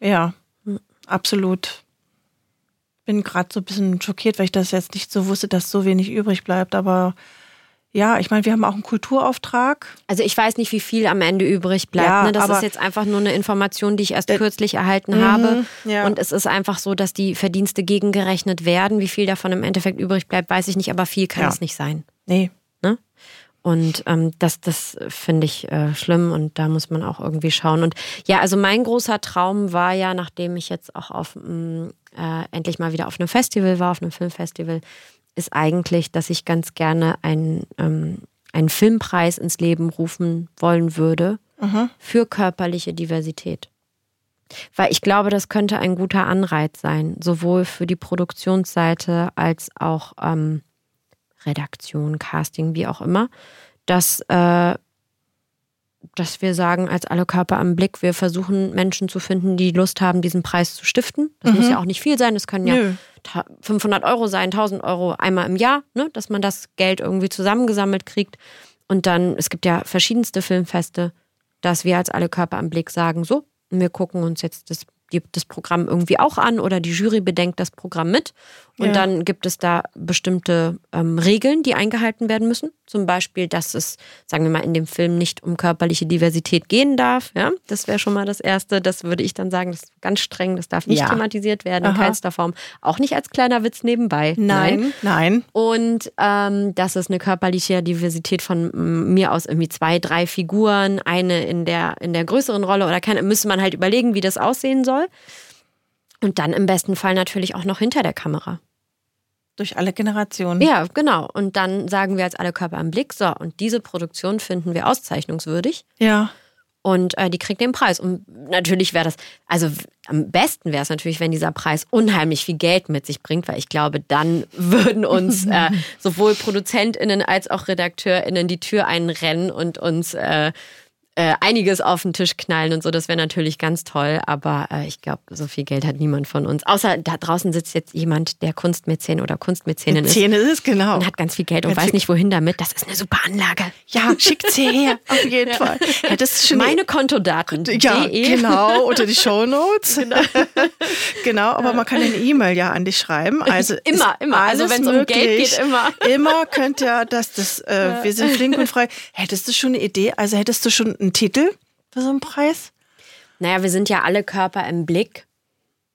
Ja, mhm. absolut. Bin gerade so ein bisschen schockiert, weil ich das jetzt nicht so wusste, dass so wenig übrig bleibt, aber ja, ich meine, wir haben auch einen Kulturauftrag. Also ich weiß nicht, wie viel am Ende übrig bleibt. Ja, ne? Das ist jetzt einfach nur eine Information, die ich erst äh, kürzlich erhalten mhm, habe. Ja. Und es ist einfach so, dass die Verdienste gegengerechnet werden. Wie viel davon im Endeffekt übrig bleibt, weiß ich nicht, aber viel kann ja. es nicht sein. Nee. Ne? Und ähm, das, das finde ich äh, schlimm und da muss man auch irgendwie schauen. Und ja, also mein großer Traum war ja, nachdem ich jetzt auch auf mm, äh, endlich mal wieder auf einem Festival war, auf einem Filmfestival, ist eigentlich, dass ich ganz gerne einen, ähm, einen Filmpreis ins Leben rufen wollen würde Aha. für körperliche Diversität. Weil ich glaube, das könnte ein guter Anreiz sein, sowohl für die Produktionsseite als auch ähm, Redaktion, Casting, wie auch immer, dass, äh, dass wir sagen, als alle Körper am Blick, wir versuchen Menschen zu finden, die Lust haben, diesen Preis zu stiften. Das mhm. muss ja auch nicht viel sein, das können ja Nö. 500 Euro sein, 1000 Euro einmal im Jahr, ne? dass man das Geld irgendwie zusammengesammelt kriegt. Und dann, es gibt ja verschiedenste Filmfeste, dass wir als alle Körper am Blick sagen, so, wir gucken uns jetzt das, das Programm irgendwie auch an oder die Jury bedenkt das Programm mit. Und ja. dann gibt es da bestimmte ähm, Regeln, die eingehalten werden müssen. Zum Beispiel, dass es, sagen wir mal, in dem Film nicht um körperliche Diversität gehen darf. Ja, das wäre schon mal das Erste. Das würde ich dann sagen, das ist ganz streng. Das darf nicht ja. thematisiert werden in keinster Form. Auch nicht als kleiner Witz nebenbei. Nein, nein. nein. Und ähm, dass es eine körperliche Diversität von mir aus irgendwie zwei, drei Figuren, eine in der, in der größeren Rolle oder keine, müsste man halt überlegen, wie das aussehen soll. Und dann im besten Fall natürlich auch noch hinter der Kamera. Durch alle Generationen. Ja, genau. Und dann sagen wir als alle Körper im Blick, so, und diese Produktion finden wir auszeichnungswürdig. Ja. Und äh, die kriegt den Preis. Und natürlich wäre das, also am besten wäre es natürlich, wenn dieser Preis unheimlich viel Geld mit sich bringt, weil ich glaube, dann würden uns äh, sowohl ProduzentInnen als auch RedakteurInnen die Tür einrennen und uns äh, äh, einiges auf den Tisch knallen und so. Das wäre natürlich ganz toll, aber äh, ich glaube, so viel Geld hat niemand von uns. Außer da draußen sitzt jetzt jemand, der Kunstmäzen oder Kunstmäzenin Mäzene ist. ist, genau. Und hat ganz viel Geld und ganz weiß nicht, wohin damit. Das ist eine super Anlage. Ja, schickt sie her, auf jeden ja. Fall. Ja, das ist schon Meine Kontodaten. Ja, genau, oder die Shownotes. Genau. genau, aber man kann eine E-Mail ja an dich schreiben. Also immer, immer. Also wenn es um Geld geht, immer. Immer könnt ihr, dass das, äh, ja. wir sind flink und frei. Hättest du schon eine Idee? Also hättest du schon einen Titel für so einen Preis? Naja, wir sind ja alle Körper im Blick.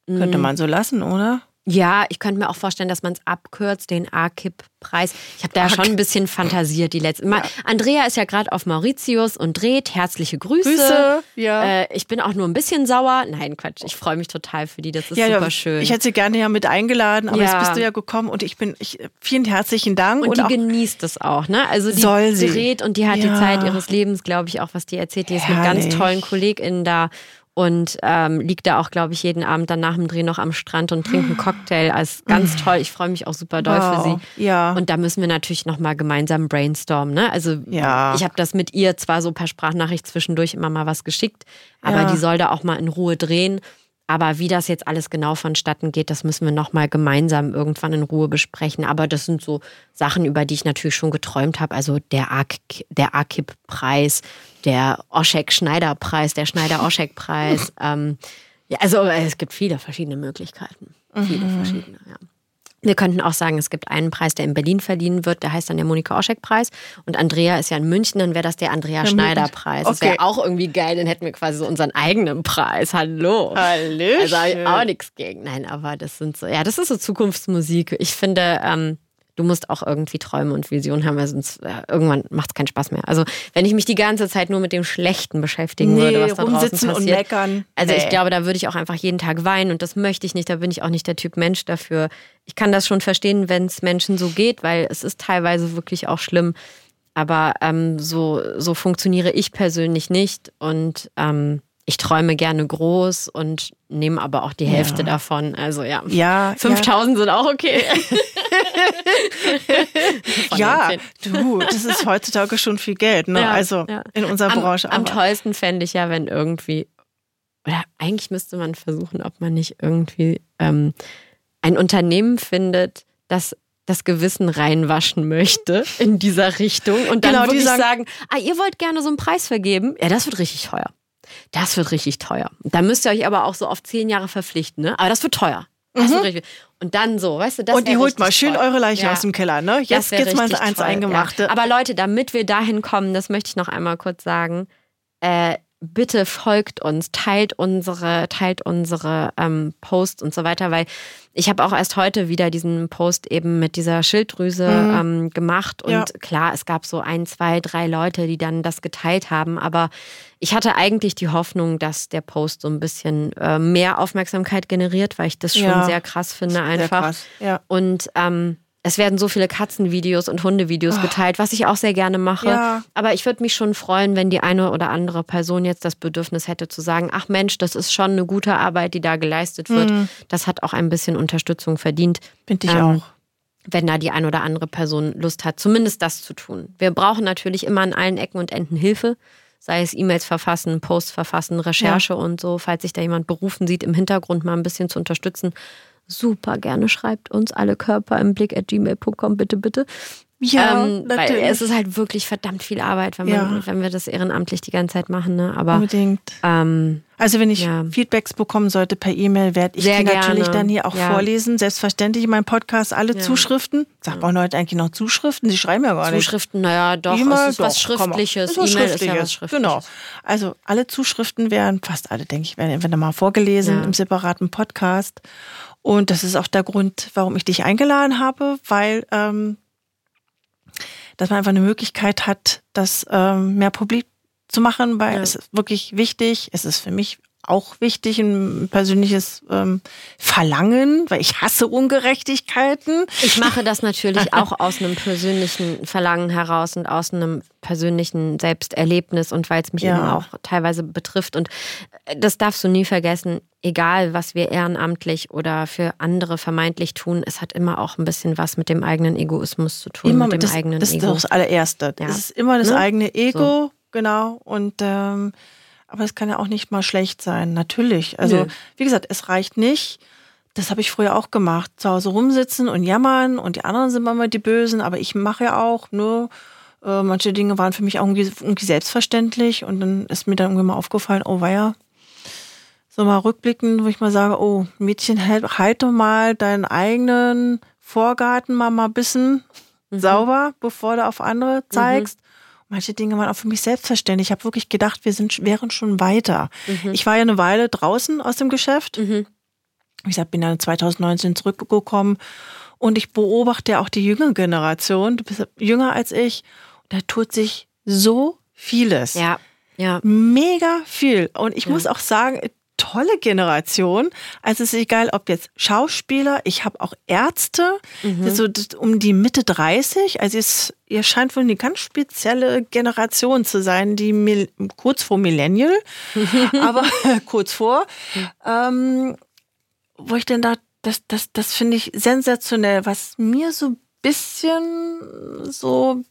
Könnte mhm. man so lassen, oder? Ja, ich könnte mir auch vorstellen, dass man es abkürzt, den AKIP-Preis. Ich habe da ja schon ein bisschen fantasiert die letzten Mal. Ja. Andrea ist ja gerade auf Mauritius und dreht. Herzliche Grüße. Grüße, ja. Äh, ich bin auch nur ein bisschen sauer. Nein, Quatsch. Ich freue mich total für die. Das ist ja, super schön. Ich hätte sie gerne ja mit eingeladen, aber jetzt bist du ja gekommen und ich bin, ich, vielen herzlichen Dank. Und, und die genießt es auch, ne? Also die soll sie. dreht und die hat die Zeit ihres Lebens, glaube ich, auch was die erzählt. Die ist Herrlich. mit ganz tollen KollegInnen da und ähm, liegt da auch, glaube ich, jeden Abend dann nach dem Dreh noch am Strand und trinkt einen Cocktail. Also ganz toll. Ich freue mich auch super doll wow. für sie. Ja. Und da müssen wir natürlich nochmal gemeinsam brainstormen. Ne? Also ja. ich habe das mit ihr zwar so per Sprachnachricht zwischendurch immer mal was geschickt, aber ja. die soll da auch mal in Ruhe drehen. Aber wie das jetzt alles genau vonstatten geht, das müssen wir nochmal gemeinsam irgendwann in Ruhe besprechen. Aber das sind so Sachen, über die ich natürlich schon geträumt habe. Also der, AKIP-Preis, der Oschek-Schneider-Preis, der Schneider-Oschek-Preis. ähm, ja, also es gibt viele verschiedene Möglichkeiten. Viele mhm. verschiedene, ja. Wir könnten auch sagen, es gibt einen Preis, der in Berlin verliehen wird, der heißt dann der Monika Oschek-Preis. Und Andrea ist ja in München, dann wäre das der Andrea Schneider-Preis. Okay. Das wäre auch irgendwie geil, dann hätten wir quasi so unseren eigenen Preis. Hallo. Hallöchen. Also habe ich auch nichts gegen. Nein, aber das sind so, ja, das ist so Zukunftsmusik. Ich finde, ähm, du musst auch irgendwie Träume und Visionen haben, weil sonst äh, irgendwann macht es keinen Spaß mehr. Also wenn ich mich die ganze Zeit nur mit dem Schlechten beschäftigen nee, würde, was da draußen passiert. Und meckern. Also nee. ich glaube, da würde ich auch einfach jeden Tag weinen und das möchte ich nicht. Da bin ich auch nicht der Typ Mensch dafür. Ich kann das schon verstehen, wenn es Menschen so geht, weil es ist teilweise wirklich auch schlimm. Aber ähm, so, so funktioniere ich persönlich nicht und ähm, ich träume gerne groß und nehme aber auch die Hälfte ja. davon. Also ja, ja 5000 ja. sind auch okay. ja, du, das ist heutzutage schon viel Geld, ne? Also in unserer am, Branche. Am tollsten fände ich ja, wenn irgendwie, oder eigentlich müsste man versuchen, ob man nicht irgendwie ähm, ein Unternehmen findet, das das Gewissen reinwaschen möchte in dieser Richtung und dann genau, wirklich sagen, sagen, ah, ihr wollt gerne so einen Preis vergeben? Ja, das wird richtig teuer. Das wird richtig teuer. Da müsst ihr euch aber auch so auf zehn Jahre verpflichten, ne? Aber das wird teuer. Das mhm. wird richtig. Und dann so, weißt du, das Und die holt mal schön toll. eure Leiche ja. aus dem Keller, ne? Jetzt geht's mal eins toll. Eingemachte. Ja. Aber Leute, damit wir dahin kommen, das möchte ich noch einmal kurz sagen. Äh, bitte folgt uns, teilt unsere, teilt unsere ähm, Posts und so weiter, weil ich habe auch erst heute wieder diesen Post eben mit dieser Schilddrüse mhm. ähm, gemacht und ja. klar, es gab so ein, zwei, drei Leute, die dann das geteilt haben, aber ich hatte eigentlich die Hoffnung, dass der Post so ein bisschen äh, mehr Aufmerksamkeit generiert, weil ich das schon ja. sehr krass finde einfach. Sehr krass. Ja. Und ähm, es werden so viele Katzenvideos und Hundevideos oh. geteilt, was ich auch sehr gerne mache. Ja. Aber ich würde mich schon freuen, wenn die eine oder andere Person jetzt das Bedürfnis hätte zu sagen, ach Mensch, das ist schon eine gute Arbeit, die da geleistet wird. Mhm. Das hat auch ein bisschen Unterstützung verdient. Finde ich ähm, auch. Wenn da die eine oder andere Person Lust hat, zumindest das zu tun. Wir brauchen natürlich immer an allen Ecken und Enden Hilfe sei es E-Mails verfassen, Posts verfassen, Recherche ja. und so, falls sich da jemand berufen sieht, im Hintergrund mal ein bisschen zu unterstützen super gerne schreibt uns alle Körper im Blick at gmail.com, bitte, bitte. Ja, ähm, weil natürlich. es ist halt wirklich verdammt viel Arbeit, wenn, man, Ja. wenn wir das ehrenamtlich die ganze Zeit machen. Ne? Aber Unbedingt. ähm, Also wenn ich Ja. Feedbacks bekommen sollte per E-Mail, werde ich Sehr die natürlich gerne. dann hier auch Ja. vorlesen. Selbstverständlich in meinem Podcast alle. Zuschriften. Sagt man heute eigentlich noch Zuschriften? Sie schreiben ja gar nicht. Zuschriften, naja, doch, E-Mail, es ist was doch, man. Schriftliches. Was E-Mail ist ja Schriftliches. was Schriftliches. Genau. Also alle Zuschriften werden, fast alle, denke ich, werden entweder mal vorgelesen im separaten Podcast. Und das ist auch der Grund, warum ich dich eingeladen habe, weil ähm, dass man einfach eine Möglichkeit hat, das ähm, mehr publik zu machen, weil Ja. es ist wirklich wichtig. Es ist für mich auch wichtig, ein persönliches ähm, Verlangen, weil ich hasse Ungerechtigkeiten. Ich mache das natürlich auch aus einem persönlichen Verlangen heraus und aus einem persönlichen Selbsterlebnis und weil es mich Ja. eben auch teilweise betrifft. Und äh, das darfst du nie vergessen, egal was wir ehrenamtlich oder für andere vermeintlich tun, es hat immer auch ein bisschen was mit dem eigenen Egoismus zu tun, Immer mit dem das, eigenen das ist Ego. doch das allererste. Ja. Es ist immer das Ne? eigene Ego, genau. Und ähm, aber es kann ja auch nicht mal schlecht sein, natürlich. Also Nö. wie gesagt, es reicht nicht. Das habe ich früher auch gemacht. Zu Hause rumsitzen und jammern und die anderen sind immer die Bösen, aber ich mache ja auch nur. Äh, manche Dinge waren für mich auch irgendwie, irgendwie selbstverständlich und dann ist mir dann irgendwie mal aufgefallen, oh weia, so mal rückblickend, wo ich mal sage, oh Mädchen, halt, halt doch mal deinen eigenen Vorgarten mal mal ein bisschen sauber, bevor du auf andere zeigst. Manche Dinge waren auch für mich selbstverständlich. Ich habe wirklich gedacht, wir sind, wären schon weiter. Ich war ja eine Weile draußen aus dem Geschäft. Mhm. Wie gesagt, bin dann 2019 zurückgekommen und ich beobachte ja auch die jüngere Generation. Du bist jünger als ich. Da tut sich so vieles Ja, ja. mega viel. Und ich Ja. muss auch sagen, tolle Generation. Also es ist egal, ob jetzt Schauspieler, ich habe auch Ärzte, Mhm. so das- um die Mitte 30. Also es, ihr scheint wohl eine ganz spezielle Generation zu sein, die Mil kurz vor Millennial, aber kurz vor. Ähm, wo ich denn da, das, das, das finde ich sensationell, was mir so ein bisschen so,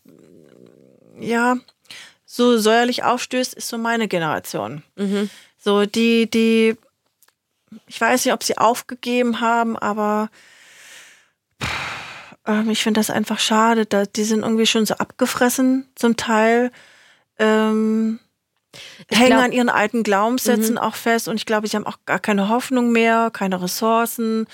ja, so säuerlich aufstößt, ist so meine Generation. Mhm. So die, die, ich weiß nicht, ob sie aufgegeben haben, aber ähm, ich finde das einfach schade. Da, die sind irgendwie schon so abgefressen zum Teil. Ähm, hängen glaub- an ihren alten Glaubenssätzen auch fest und ich glaube, sie haben auch gar keine Hoffnung mehr, keine Ressourcen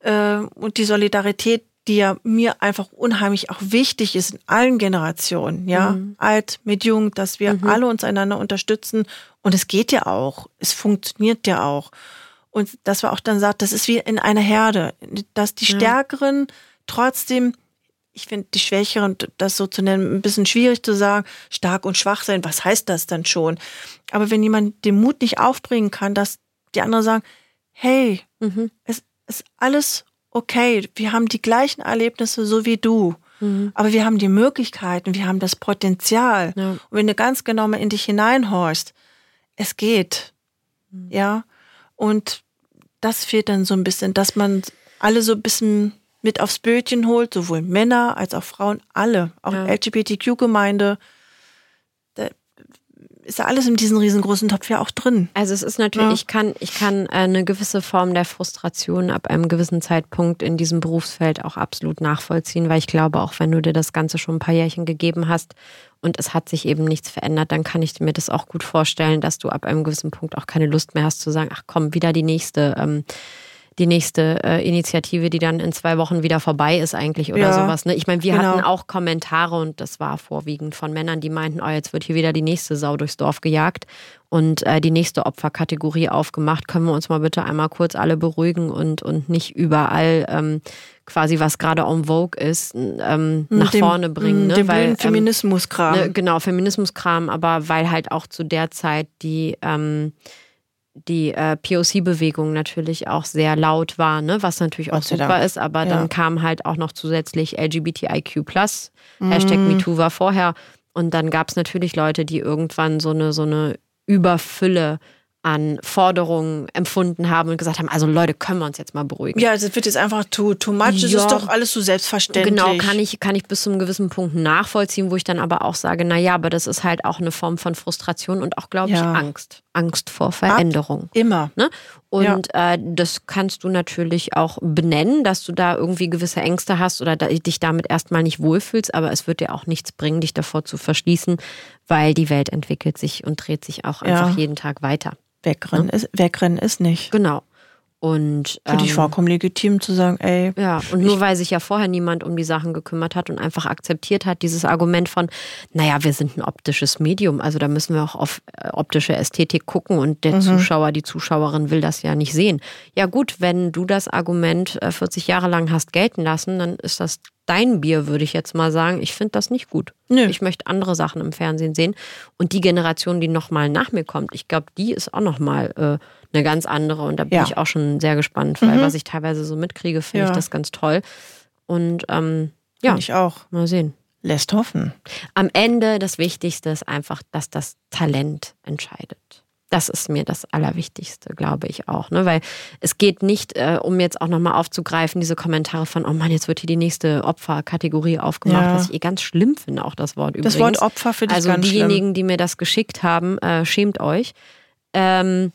ähm, und die Solidarität, die ja mir einfach unheimlich auch wichtig ist in allen Generationen, ja, alt mit jung, dass wir alle uns einander unterstützen. Und es geht ja auch, es funktioniert ja auch. Und dass wir auch dann sagt, das ist wie in einer Herde, dass die Stärkeren trotzdem ich finde die Schwächeren, das so zu nennen, ein bisschen schwierig zu sagen, stark und schwach sein, was heißt das dann schon? Aber wenn jemand den Mut nicht aufbringen kann, dass die anderen sagen, hey, Mhm. es ist alles okay, wir haben die gleichen Erlebnisse so wie du, Mhm. aber wir haben die Möglichkeiten, wir haben das Potenzial. Ja. Und wenn du ganz genau mal in dich hineinhorchst, es geht. Mhm. Ja. Und das fehlt dann so ein bisschen, dass man alle so ein bisschen mit aufs Bötchen holt, sowohl Männer als auch Frauen, alle, auch Ja. LGBTQ-Gemeinde. Ist ja alles in diesem riesengroßen Topf ja auch drin. Also es ist natürlich, Ja. ich kann, ich kann äh, eine gewisse Form der Frustration ab einem gewissen Zeitpunkt in diesem Berufsfeld auch absolut nachvollziehen, weil ich glaube, auch wenn du dir das Ganze schon ein paar Jährchen gegeben hast und es hat sich eben nichts verändert, dann kann ich mir das auch gut vorstellen, dass du ab einem gewissen Punkt auch keine Lust mehr hast zu sagen, ach komm, wieder die nächste, ähm, die nächste äh, Initiative, die dann in zwei Wochen wieder vorbei ist eigentlich oder Ja, sowas. Ne? Ich meine, wir genau. hatten auch Kommentare und das war vorwiegend von Männern, die meinten, oh, jetzt wird hier wieder die nächste Sau durchs Dorf gejagt und äh, die nächste Opferkategorie aufgemacht. Können wir uns mal bitte einmal kurz alle beruhigen und, und nicht überall ähm, quasi, was gerade en vogue ist, ähm, nach Dem- vorne bringen. Ne? Den Weil, ähm, Feminismuskram. Ne, genau, Feminismuskram, aber weil halt auch zu der Zeit die, ähm, die äh, POC-Bewegung natürlich auch sehr laut war, ne? was natürlich auch Gott super Dank. ist, aber Ja. dann kam halt auch noch zusätzlich LGBTIQ+, Hashtag Mhm. MeToo war vorher und dann gab es natürlich Leute, die irgendwann so eine, so eine Überfülle an Forderungen empfunden haben und gesagt haben, also Leute, können wir uns jetzt mal beruhigen. ja, es wird jetzt einfach too, too much. Es Ja. ist doch alles so selbstverständlich. Genau, kann ich, kann ich bis zu einem gewissen Punkt nachvollziehen, wo ich dann aber auch sage, na ja, aber das ist halt auch eine Form von Frustration und auch, glaube ich, Ja. Angst. Angst vor Veränderung. Ab, immer. Ne? Und ja. äh, das kannst du natürlich auch benennen, dass du da irgendwie gewisse Ängste hast oder da, dich damit erstmal nicht wohlfühlst, aber es wird dir auch nichts bringen, dich davor zu verschließen, weil die Welt entwickelt sich und dreht sich auch einfach ja. jeden Tag weiter. Wegrennen, ja? ist, wegrennen ist nicht. Genau. Und finde ich ähm, vollkommen legitim zu sagen, ey. Ja, und nur weil sich ja vorher niemand um die Sachen gekümmert hat und einfach akzeptiert hat, dieses Argument von, naja, wir sind ein optisches Medium, also da müssen wir auch auf äh, optische Ästhetik gucken und der mhm. Zuschauer, die Zuschauerin will das ja nicht sehen. Ja, gut, wenn du das Argument 40 äh, Jahre lang hast gelten lassen, dann ist das dein Bier, würde ich jetzt mal sagen. Ich finde das nicht gut. Nö. Ich möchte andere Sachen im Fernsehen sehen. Und die Generation, die nochmal nach mir kommt, ich glaube, die ist auch nochmal. Äh, eine ganz andere. Und da bin ja. ich auch schon sehr gespannt, weil mhm. was ich teilweise so mitkriege, finde ja. ich das ganz toll. Und ähm, ja, ich auch. Mal sehen. Lässt hoffen. Am Ende das Wichtigste ist einfach, dass das Talent entscheidet. Das ist mir das Allerwichtigste, glaube ich auch. Ne? Weil es geht nicht, äh, um jetzt auch nochmal aufzugreifen, diese Kommentare von, oh Mann, jetzt wird hier die nächste Opferkategorie aufgemacht, ja. was ich eh ganz schlimm finde, auch das Wort übrigens. Das Wort Opfer für dich Also diejenigen, schlimm. die mir das geschickt haben, äh, schämt euch. Ähm,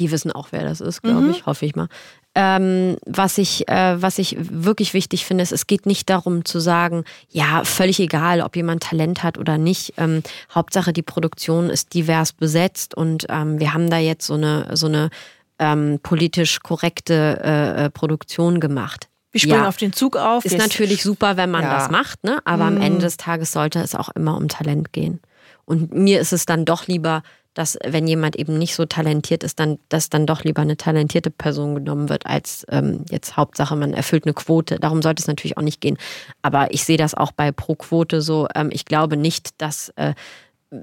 die wissen auch, wer das ist, glaube mhm. ich, hoffe ich mal. Ähm, was, ich, äh, was ich wirklich wichtig finde, ist, es geht nicht darum zu sagen, ja, völlig egal, ob jemand Talent hat oder nicht. Ähm, Hauptsache, die Produktion ist divers besetzt und ähm, wir haben da jetzt so eine, so eine ähm, politisch korrekte äh, äh Produktion gemacht. Wir springen ja. auf den Zug auf. Ist natürlich super, wenn man ja. das macht, ne? aber mhm. am Ende des Tages sollte es auch immer um Talent gehen. Und mir ist es dann doch lieber, dass wenn jemand eben nicht so talentiert ist, dann, dass dann doch lieber eine talentierte Person genommen wird, als ähm, jetzt Hauptsache, man erfüllt eine Quote. Darum sollte es natürlich auch nicht gehen. Aber ich sehe das auch bei Pro Quote so. Ähm, ich glaube nicht, dass äh,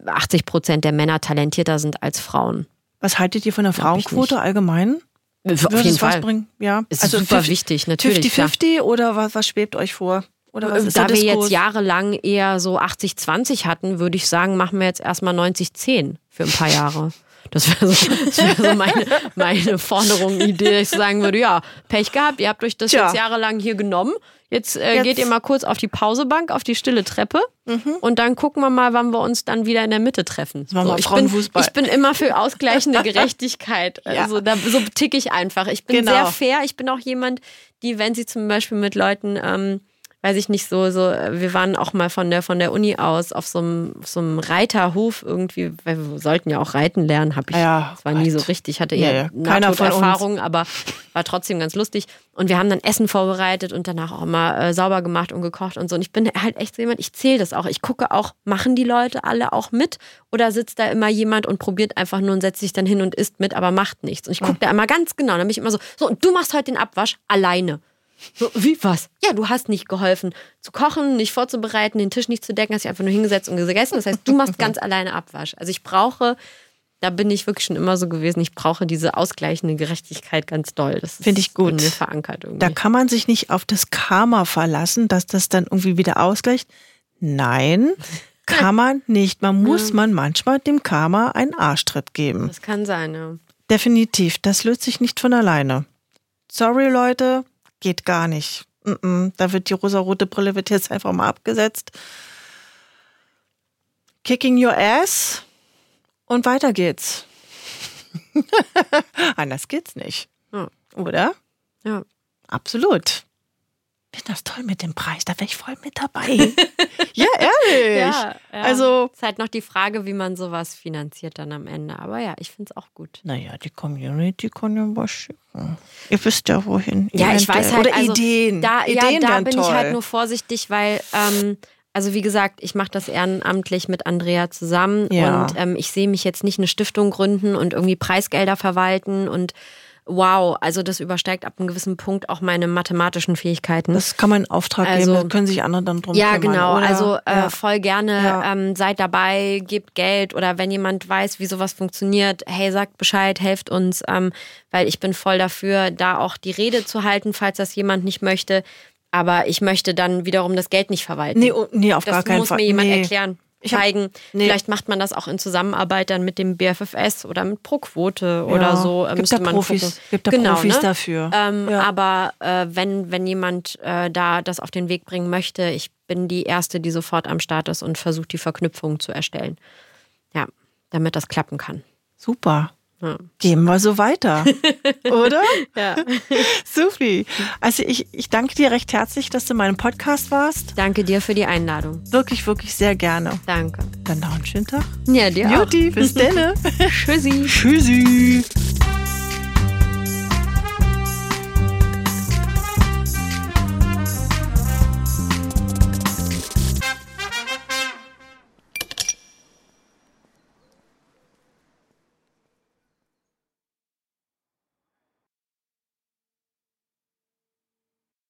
80 Prozent der Männer talentierter sind als Frauen. Was haltet ihr von der Frauenquote allgemein? Auf jeden Fall. Bringen? Ja. Ist also super 50, wichtig, natürlich. 50-50 oder was, was schwebt euch vor? Oder was ist da wir jetzt jahrelang eher so 80-20 hatten, würde ich sagen, machen wir jetzt erstmal 90-10 für ein paar Jahre. Das wäre so, wär so meine, meine Forderung, Idee, dass ich sagen würde, ja, Pech gehabt, ihr habt euch das Tja. jetzt jahrelang hier genommen. Jetzt, äh, jetzt, geht ihr mal kurz auf die Pausebank, auf die stille Treppe mhm. und dann gucken wir mal, wann wir uns dann wieder in der Mitte treffen. So, ich, bin, ich bin immer für ausgleichende Gerechtigkeit. ja. Also da, so ticke ich einfach. Ich bin genau. sehr fair. Ich bin auch jemand, die, wenn sie zum Beispiel mit Leuten ähm, weiß ich nicht, so, so, wir waren auch mal von der, von der Uni aus auf so einem, so einem Reiterhof irgendwie, weil wir sollten ja auch reiten lernen, habe ich, ja, das war nie so richtig, hatte eher ja, ja. Keiner von Erfahrung, aber war trotzdem ganz lustig. Und wir haben dann Essen vorbereitet und danach auch mal äh, sauber gemacht und gekocht und so. Und ich bin halt echt so jemand, ich zähle das auch. Ich gucke auch, machen die Leute alle auch mit oder sitzt da immer jemand und probiert einfach nur und setzt sich dann hin und isst mit, aber macht nichts. Und ich gucke da immer ganz genau. Dann bin ich immer so, so, und du machst heute den Abwasch alleine. So, wie was? Ja, du hast nicht geholfen zu kochen, nicht vorzubereiten, den Tisch nicht zu decken, hast dich einfach nur hingesetzt und gegessen. Das heißt, du machst ganz alleine Abwasch. Also ich brauche, da bin ich wirklich schon immer so gewesen, ich brauche diese ausgleichende Gerechtigkeit ganz doll. Das finde ich gut. In mir verankert irgendwie. Da kann man sich nicht auf das Karma verlassen, dass das dann irgendwie wieder ausgleicht. Nein, kann man nicht. Man muss ja. man manchmal dem Karma einen Arschtritt geben. Das kann sein, ja. Definitiv. Das löst sich nicht von alleine. Sorry, Leute geht gar nicht. Da wird die rosarote Brille wird jetzt einfach mal abgesetzt. Kicking your ass und weiter geht's. Anders geht's nicht. Ja. Oder? Ja. Absolut finde das toll mit dem Preis, da wäre ich voll mit dabei. ja, ehrlich. Ja, ja. Also. Es ist halt noch die Frage, wie man sowas finanziert dann am Ende. Aber ja, ich finde es auch gut. Naja, die Community kann ja was schicken. Ihr wisst ja, wohin. Ja, ich weiß halt. Oder also, Ideen. Da, Ideen ja, da bin toll. ich halt nur vorsichtig, weil. Ähm, also wie gesagt, ich mache das ehrenamtlich mit Andrea zusammen ja. und ähm, ich sehe mich jetzt nicht eine Stiftung gründen und irgendwie Preisgelder verwalten und wow, also das übersteigt ab einem gewissen Punkt auch meine mathematischen Fähigkeiten. Das kann man in Auftrag also, geben, da können sich andere dann drum ja, kümmern. Genau. Oder? Also äh, ja. voll gerne ja. ähm, seid dabei, gebt Geld oder wenn jemand weiß, wie sowas funktioniert, hey, sagt Bescheid, helft uns, ähm, weil ich bin voll dafür, da auch die Rede zu halten, falls das jemand nicht möchte. Aber ich möchte dann wiederum das Geld nicht verwalten. Nee, oh, nee auf das gar keinen Fall. Das muss mir jemand nee. erklären zeigen. Hab, nee. Vielleicht macht man das auch in Zusammenarbeit dann mit dem BFFS oder mit Pro-Quote ja, oder so. Gibt müsste da man Profis, gucken. gibt da genau, Profis ne? dafür. Ähm, ja. Aber äh, wenn, wenn jemand äh, da das auf den Weg bringen möchte, ich bin die Erste, die sofort am Start ist und versucht, die Verknüpfung zu erstellen. Ja, damit das klappen kann. Super. Ja. Gehen wir so weiter, oder? Ja. Sufi. Also ich, ich danke dir recht herzlich, dass du in meinem Podcast warst. Danke dir für die Einladung. Wirklich, wirklich sehr gerne. Danke. Dann noch einen schönen Tag. Ja, dir auch. Juti, bis denne. Tschüssi. Tschüssi.